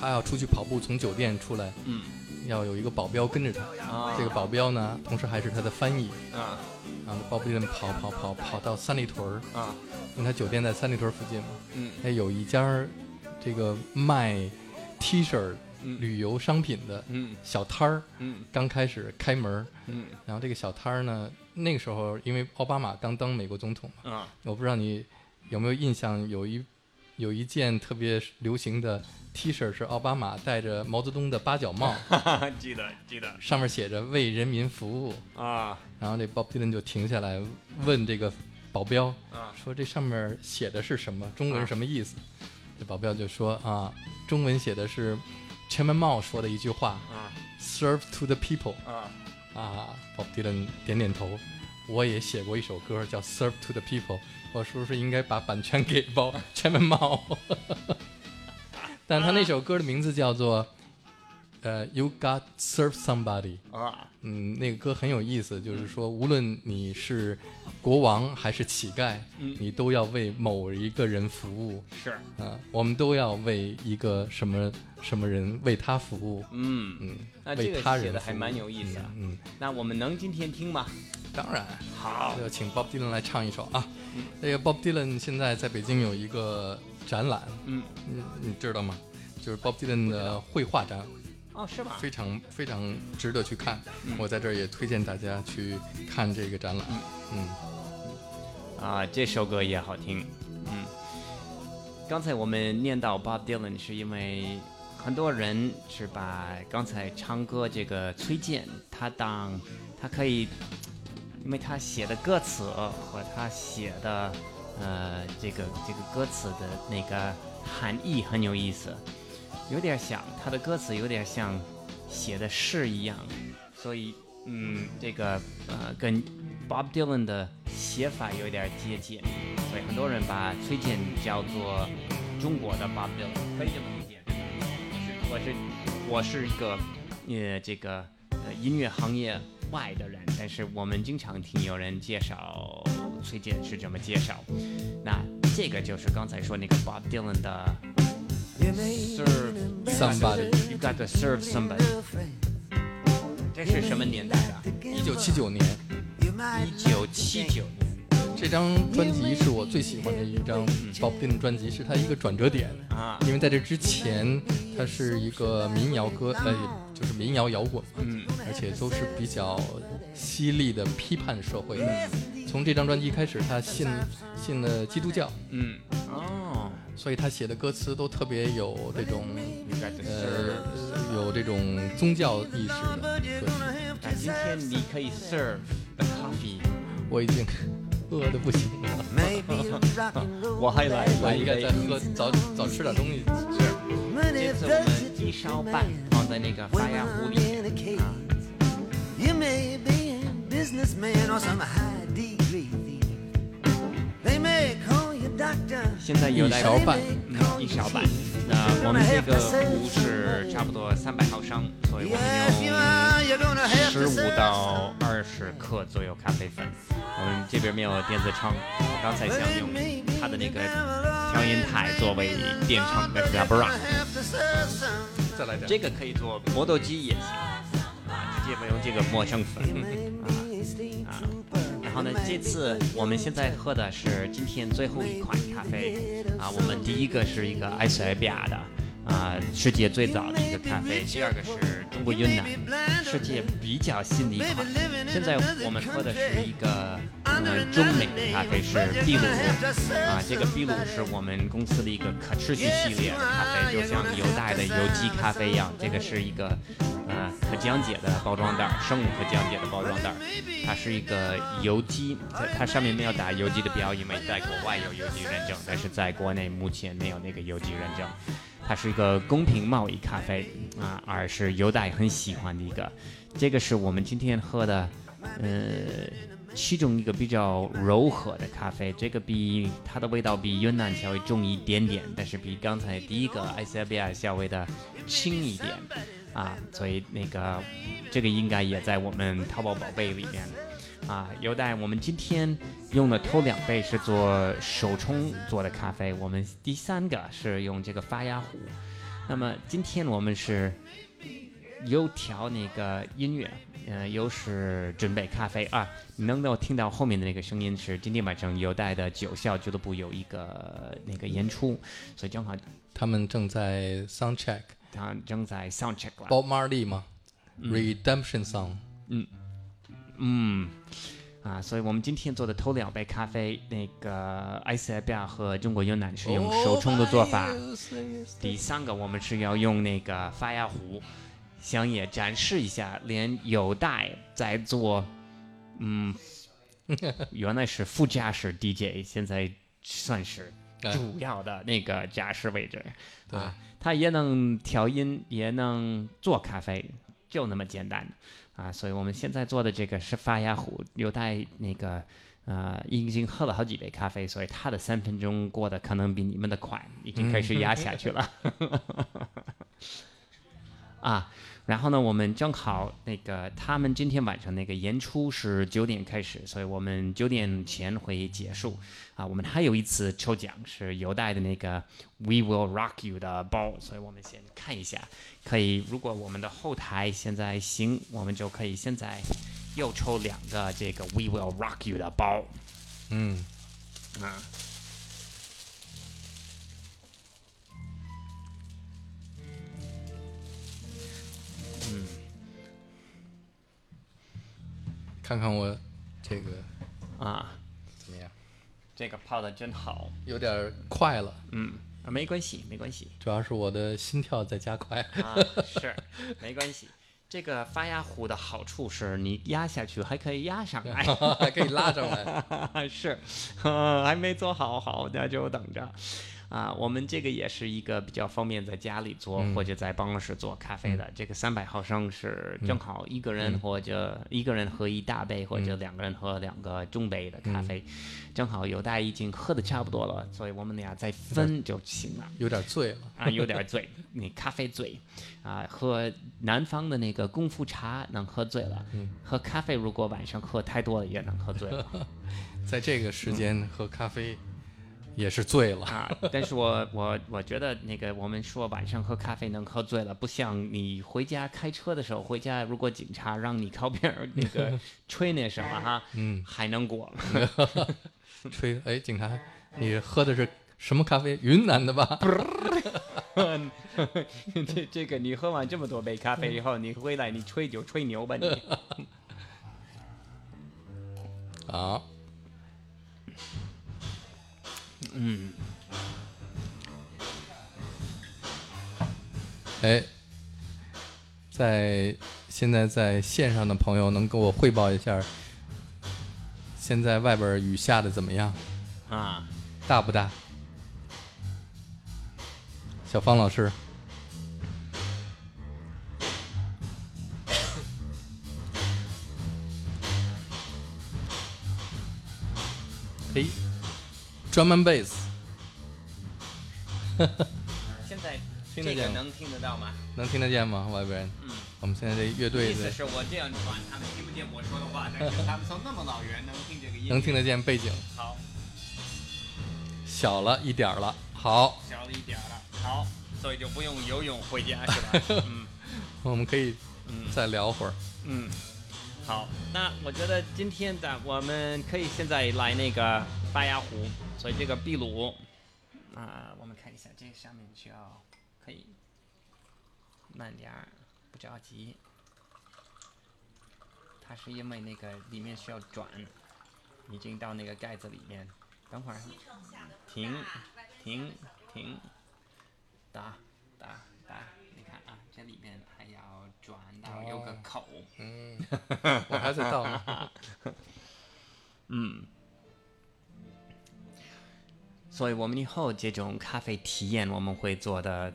他要出去跑步，从酒店出来，嗯。要有一个保镖跟着他。啊，这个保镖呢，同时还是他的翻译。啊。然后鲍勃迪伦跑跑跑跑到三里屯儿，啊，因为他酒店在三里屯儿附近嘛。嗯。哎，有一家这个卖 T 恤、嗯。旅游商品的嗯。小摊儿，嗯。刚开始开门。嗯。然后这个小摊儿呢，那个时候因为奥巴马刚当美国总统嘛，啊。我不知道你有没有印象，有一有一件特别流行的 T 恤是奥巴马戴着毛泽东的八角帽，记得记得上面写着“为人民服务啊”。然后这 Bob Dylan 就停下来问这个保镖啊说：“这上面写的是什么？中文什么意思？”这保镖就说：“啊，中文写的是钱文茂说的一句话啊，‘Serve to the people’。”啊啊，鲍勃迪伦点点头。我也写过一首歌叫《Serve to the People》，我是不是应该把版权给包全文茂？但他那首歌的名字叫做呃，You Got Serve Somebody。啊嗯，那个歌很有意思，就是说，无论你是国王还是乞丐，嗯你都要为某一个人服务。是啊，我们都要为一个什么什么人为他服务。嗯嗯，那这个写的还蛮有意思啊嗯，嗯那我们能今天听吗？当然。好就请 Bob Dylan 来唱一首啊。这个 Bob Dylan 现在在北京有一个展览，嗯你你知道吗？就是 Bob Dylan 的绘画展，哦是吧？非常非常值得去看。嗯我在这儿也推荐大家去看这个展览。嗯啊，这首歌也好听。嗯，刚才我们念到 Bob Dylan 是因为很多人是把刚才唱歌这个崔健，他当他可以，因为他写的歌词和他写的呃这个这个歌词的那个含义很有意思，有点像他的歌词有点像写的诗一样，所以嗯，这个呃跟 Bob Dylan 的写法有点接近，所以很多人把崔健叫做中国的 Bob Dylan，可以这么理解，我是我是我是一个呃这个呃音乐行业外的人，但是我们经常听有人介绍崔健是这么介绍，那这个就是刚才说那个 Bob Dylan 的 Serve Somebody You got to serve somebody，这是什么年代的？一九七九年，一九七九年这张专辑是我最喜欢的一张 Bob Dylan 专辑，是他一个转折点。啊，因为在这之前，他是一个民谣歌，呃，就是民谣摇滚嘛，嗯而且都是比较犀利的批判社会的。从这张专辑开始，他信信了基督教，嗯，哦所以他写的歌词都特别有这种呃。有这种宗教意识的歌词。那今天你可以 serve the coffee，我已经饿的不行了，我还来我来一杯应该再。喝早早吃点东西。这次我们一勺半放在那个发芽壶里面啊，You may be a businessman or some high degree thief. They may call you doctor. 现在一勺半嗯，一勺半。那我们这个壶是差不多三百毫升，所以我们 have 十五到二十克左右咖啡粉。我们这边没有电子秤，我刚才想用它的那个调音台作为电秤，但是它不让。再来点。这个可以做磨豆机也行啊，直接用这个磨成粉啊。然后呢，这次我们现在喝的是今天最后一款咖啡啊。我们第一个是一个埃塞俄比亚的啊，世界最早的一个咖啡；第二个是中国云南，世界比较新的一款。现在我们喝的是一个呃中美的咖啡，是秘鲁啊。这个秘鲁是我们公司的一个可持续系列的咖啡，就像有袋的有机咖啡一样。这个是一个呃可降解的包装袋儿，生物可降解的包装袋儿。它是一个有机，它它上面没有打有机的标，因为在国外有有机认证，但是在国内目前没有那个有机认证。它是一个公平贸易咖啡啊，而是犹大很喜欢的一个。这个是我们今天喝的，呃，其中一个比较柔和的咖啡。这个比它的味道比云南稍微重一点点，但是比刚才第一个埃塞比亚稍微的轻一点啊，所以那个这个应该也在我们淘宝宝贝里面。啊，犹大，我们今天用的头两杯是做手冲做的咖啡，我们第三个是用这个发芽壶。那么今天我们是有调那个音乐，呃，又是准备咖啡啊。你能够听到后面的那个声音是今天晚上犹大的九校俱乐部有一个那个演出，所以正好他们正在 sound check。他正在 sound check 了。Bob Marley 吗？Redemption Song。嗯嗯，啊，所以我们今天做的头两杯咖啡，那个埃塞俄比亚和中国云南是用手冲的做法。第三个我们是要用那个发芽壶，想也展示一下，连有带在做，嗯，原来是副驾驶 DJ，现在算是哎主要的那个驾驶位置。对啊，他也能调音，也能做咖啡，就那么简单啊！所以我们现在做的这个是发芽壶，有带那个呃，已经喝了好几杯咖啡，所以他的三分钟过得可能比你们的快，已经开始压下去了。啊，然后呢，我们正好那个他们今天晚上那个演出是九点开始，所以我们九点前会结束。啊，我们还有一次抽奖是犹带的那个 We Will Rock You 的包，所以我们先看一下，可以如果我们的后台现在行，我们就可以现在又抽两个这个 We Will Rock You 的包。嗯，啊。看看我这个啊，怎么样？这个泡的真好，有点快了，嗯，啊，没关系，没关系，主要是我的心跳在加快。啊，是，没关系。这个发压壶的好处是你压下去还可以压上来，还可以拉上来。是，呃，还没做好，好，那就等着。啊，我们这个也是一个比较方便在家里做、或者在办公室做咖啡的。这个三百毫升是正好一个人或者一个人喝一大杯，或者两个人喝两个中杯的咖啡，正好有大已经喝的差不多了，所以我们俩再分就行了。有点醉了。啊，有点醉，你咖啡醉，啊，喝南方的那个功夫茶能喝醉了，喝咖啡如果晚上喝太多了也能喝醉了。在这个时间喝咖啡也是醉了。啊。但是我 我我觉得那个我们说晚上喝咖啡能喝醉了，不像你回家开车的时候，回家如果警察让你靠边儿那个吹那什么 哈，嗯，还能过。吹，哎，警察，你喝的是什么咖啡？云南的吧？这这个你喝完这么多杯咖啡以后，你回来你吹就吹牛吧你。啊，嗯，哎，在现在在线上的朋友能跟我汇报一下，现在外边雨下的怎么样？啊。大不大？小芳老师，哎，drum and bass，现在听得见能听得到吗？能听得见吗？外边？嗯。我们现在这乐队意思是我这样转，他们听不见我说的话，但是他们从那么老远能听这个音，能听得见背景，好，小了一点儿了。好，小了一点儿了，好，所以就不用游泳回家是吧？嗯。我们可以嗯。再聊会儿。嗯，好，那我觉得今天的我们可以现在来那个巴雅湖，所以这个秘鲁啊、我们看一下这上面需要可以慢点儿，不着急。它是因为那个里面需要转，已经到那个盖子里面，等会儿停停停，打打打，你看啊，这里面还要转到有个哦口。嗯，我还在倒呢。嗯，所以我们以后这种咖啡体验我们会做的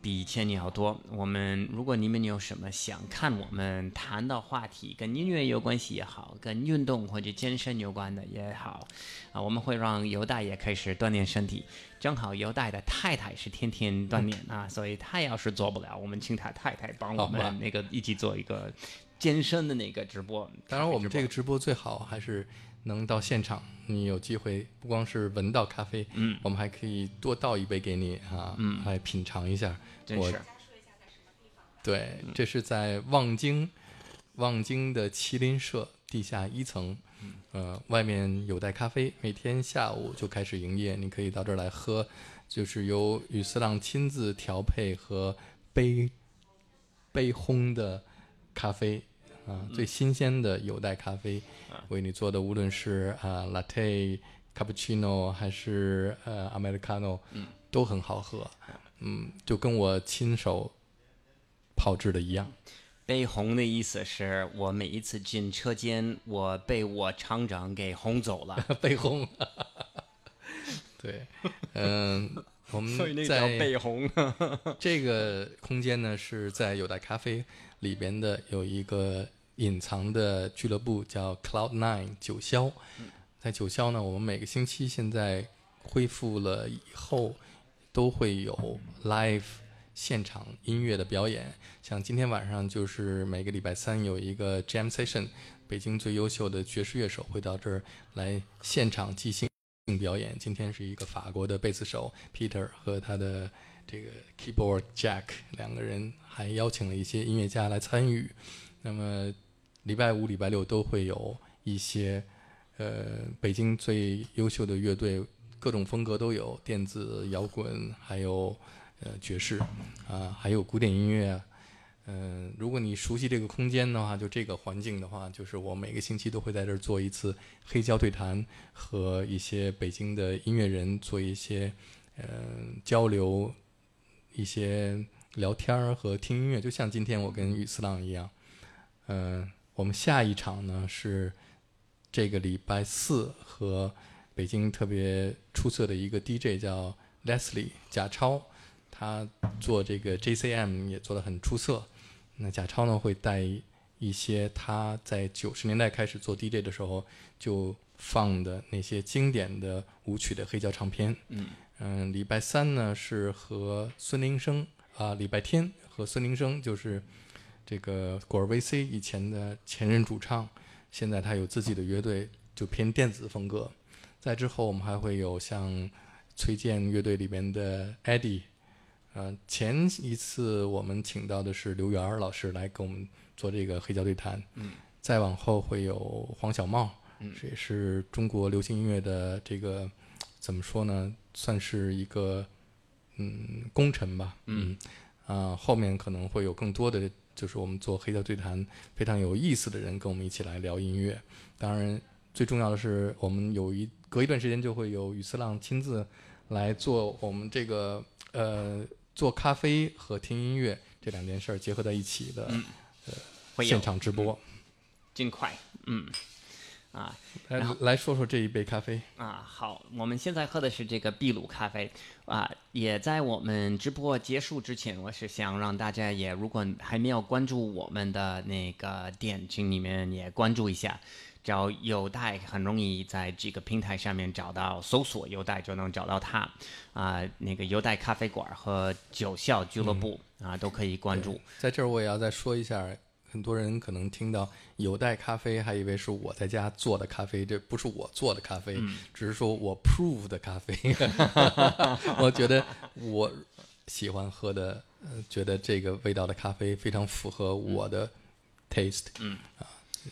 比以前要多。我们如果你们有什么想看我们谈的话题，跟音乐有关系也好，跟运动或者健身有关的也好，啊，我们会让犹大也开始锻炼身体。正好犹大的太太是天天锻炼啊，所以他要是做不了，我们请他太太帮我们那个一起做一个健身的那个直播。当然，我们这个直播最好还是能到现场，你有机会不光是闻到咖啡，嗯我们还可以多倒一杯给你啊，嗯来品尝一下。我真是。对，这是在望京，望京的麒麟社地下一层，呃，外面有袋咖啡，每天下午就开始营业，你可以到这儿来喝，就是由雨思浪亲自调配和杯杯烘的咖啡。啊，最新鲜的有袋咖啡，为你做的，无论是啊 latte、cappuccino 还是呃 americano，都很好喝。嗯，就跟我亲手炮制的一样。被轰的意思是我每一次进车间，我被我厂长给轰走了，被轰。对，嗯，我们在被轰。这个空间呢是在有待咖啡里边的有一个隐藏的俱乐部，叫 Cloud Nine 九霄。在九霄呢，我们每个星期现在恢复了以后，都会有 live 现场音乐的表演。像今天晚上就是每个礼拜三有一个 jam session，北京最优秀的爵士乐手会到这儿来现场即兴表演。今天是一个法国的贝斯手 Peter 和他的这个 keyboard Jack 两个人，还邀请了一些音乐家来参与。那么礼拜五、礼拜六都会有一些呃北京最优秀的乐队，各种风格都有，电子、摇滚，还有呃爵士啊、还有古典音乐。嗯、如果你熟悉这个空间的话，就这个环境的话，就是我每个星期都会在这儿做一次黑胶对谈，和一些北京的音乐人做一些呃交流，一些聊天儿和听音乐，就像今天我跟雨次郎一样。嗯、我们下一场呢是这个礼拜四和北京特别出色的一个 DJ 叫 Leslie 贾超，他做这个 JCM 也做得很出色。那贾超呢会带一些他在九十年代开始做 DJ 的时候就放的那些经典的舞曲的黑胶唱片。嗯嗯，礼拜三呢是和孙宁生啊，礼拜天和孙宁生就是这个果儿 VC 以前的前任主唱，现在他有自己的乐队，就偏电子风格。在之后我们还会有像崔健乐队里边的 Eddie，呃，前一次我们请到的是刘源儿老师来给我们做这个黑胶对谈，嗯，再往后会有黄小茂，嗯这也是中国流行音乐的这个怎么说呢，算是一个嗯功臣吧，嗯啊、后面可能会有更多的，就是我们做黑胶对谈非常有意思的人跟我们一起来聊音乐。当然，最重要的是，我们有一隔一段时间就会有雨思浪亲自来做我们这个呃做咖啡和听音乐这两件事儿结合在一起的、嗯会有现场直播。尽快，嗯，啊来然后来说说这一杯咖啡。啊，好，我们现在喝的是这个秘鲁咖啡啊，也在我们直播结束之前，我是想让大家也如果还没有关注我们的那个店，请你们也关注一下。找有代很容易在这个平台上面找到，搜索有代就能找到它。啊、那个有代咖啡馆和九校俱乐部啊、都可以关注。在这儿我也要再说一下，很多人可能听到有袋咖啡，还以为是我在家做的咖啡，这不是我做的咖啡，只是说我 prove 的咖啡。我觉得我喜欢喝的，呃，觉得这个味道的咖啡非常符合我的 taste。嗯啊，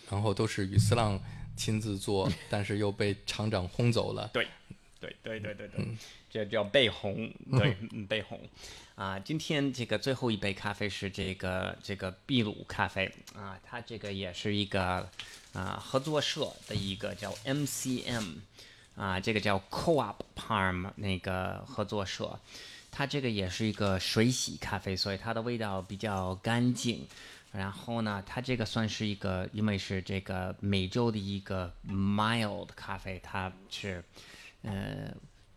然后都是雨思浪亲自做，但是又被厂长轰走了。对，对对对对对，这叫被红，对，嗯被红。啊，今天这个最后一杯咖啡是这个这个秘鲁咖啡啊，它这个也是一个啊合作社的一个叫 MCM 啊，这个叫 Co-op Farm 那个合作社，它这个也是一个水洗咖啡，所以它的味道比较干净。然后呢，它这个算是一个，因为是这个美洲的一个 mild 咖啡，它是呃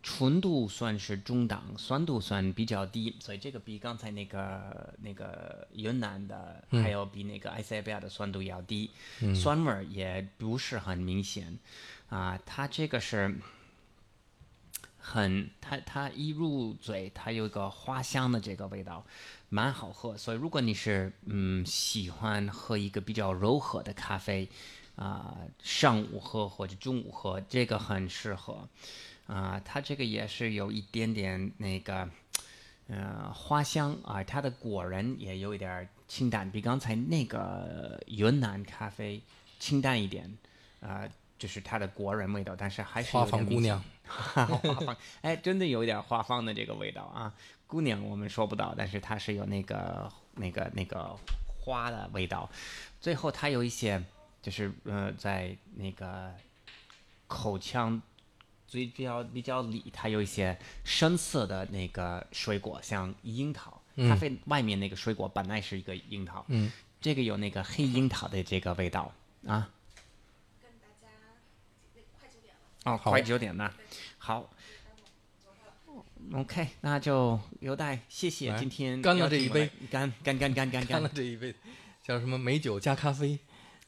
纯度算是中档，酸度算比较低，所以这个比刚才那个那个云南的，还有比那个埃塞俄比亚的酸度要低，酸味儿也不是很明显啊、它这个是。很，它它一入嘴，它有一个花香的这个味道，蛮好喝。所以如果你是嗯喜欢喝一个比较柔和的咖啡，啊、上午喝或者中午喝，这个很适合。啊、它这个也是有一点点那个呃花香啊、它的果仁也有一点儿清淡，比刚才那个云南咖啡清淡一点，啊、就是它的果仁味道，但是还是花房姑娘，花芳，哎，真的有一点花芳的这个味道啊。姑娘我们说不到，但是它是有那个那个那个花的味道。最后它有一些就是呃，在那个口腔最比较比较里，它有一些深色的那个水果，像樱桃。咖啡外面那个水果本来是一个樱桃，嗯，这个有那个黑樱桃的这个味道啊。哦，好。快九点了，好。OK，那就有待谢谢今天干了这一杯。干干干干干。干了这一杯叫什么？美酒加咖啡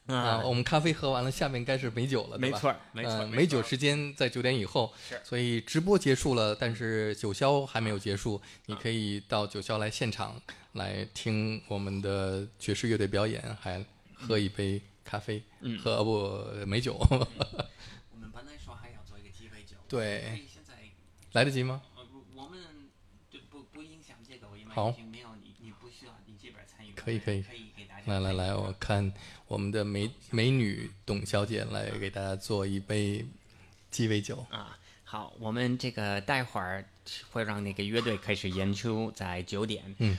啊，啊！我们咖啡喝完了，下面该是美酒了，对吧？没错没错美酒时间在九点以后，是。所以直播结束了，但是九霄还没有结束，你可以到九霄来现场来听我们的爵士乐队表演，还喝一杯咖啡，嗯。喝呃不美酒，我们本来说还要做一个鸡尾酒，对现在。来得及吗？呃我们就不不影响这个，因为好已经没有你你不需要你这边参与，可以。可以来来来，我看我们的美美女董小姐来给大家做一杯鸡尾酒。啊，好，我们这个待会儿会让那个乐队开始演出，在九点。嗯，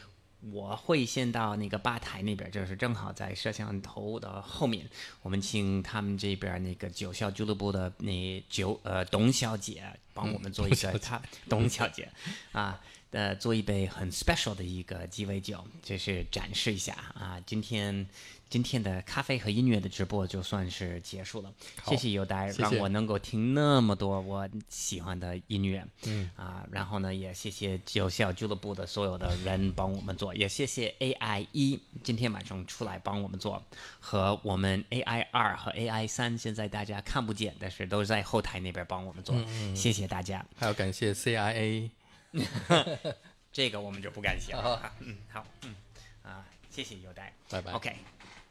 我会先到那个吧台那边，就是正好在摄像头的后面。我们请他们这边那个九校俱乐部的那九呃董小姐帮我们做一个她董小姐啊。呃，做一杯很 special 的一个鸡尾酒，就是展示一下啊。今天今天的咖啡和音乐的直播就算是结束了，谢谢优待，谢谢让我能够听那么多我喜欢的音乐，嗯啊，然后呢，也谢谢九校俱乐部的所有的人帮我们做，也谢谢 AI 一今天晚上出来帮我们做，和我们 AI 二和 AI 三现在大家看不见，但是都在后台那边帮我们做，谢谢大家。还要感谢 CIA，这个我们就不感谢了。啊嗯，好，嗯，啊，谢谢优待，拜拜 OK，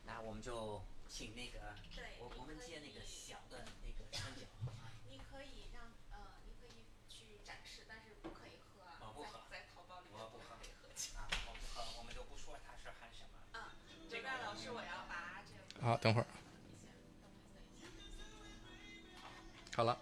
那我们就请那个，我我们接那个小的那个三角。你可以让呃，你可以去展示，但是不可以喝啊，哦不喝在在淘宝里我不喝可以喝。啊，我不喝，我们就不说它是含什么。啊，这边老师，我要把这个好，等会儿。好了。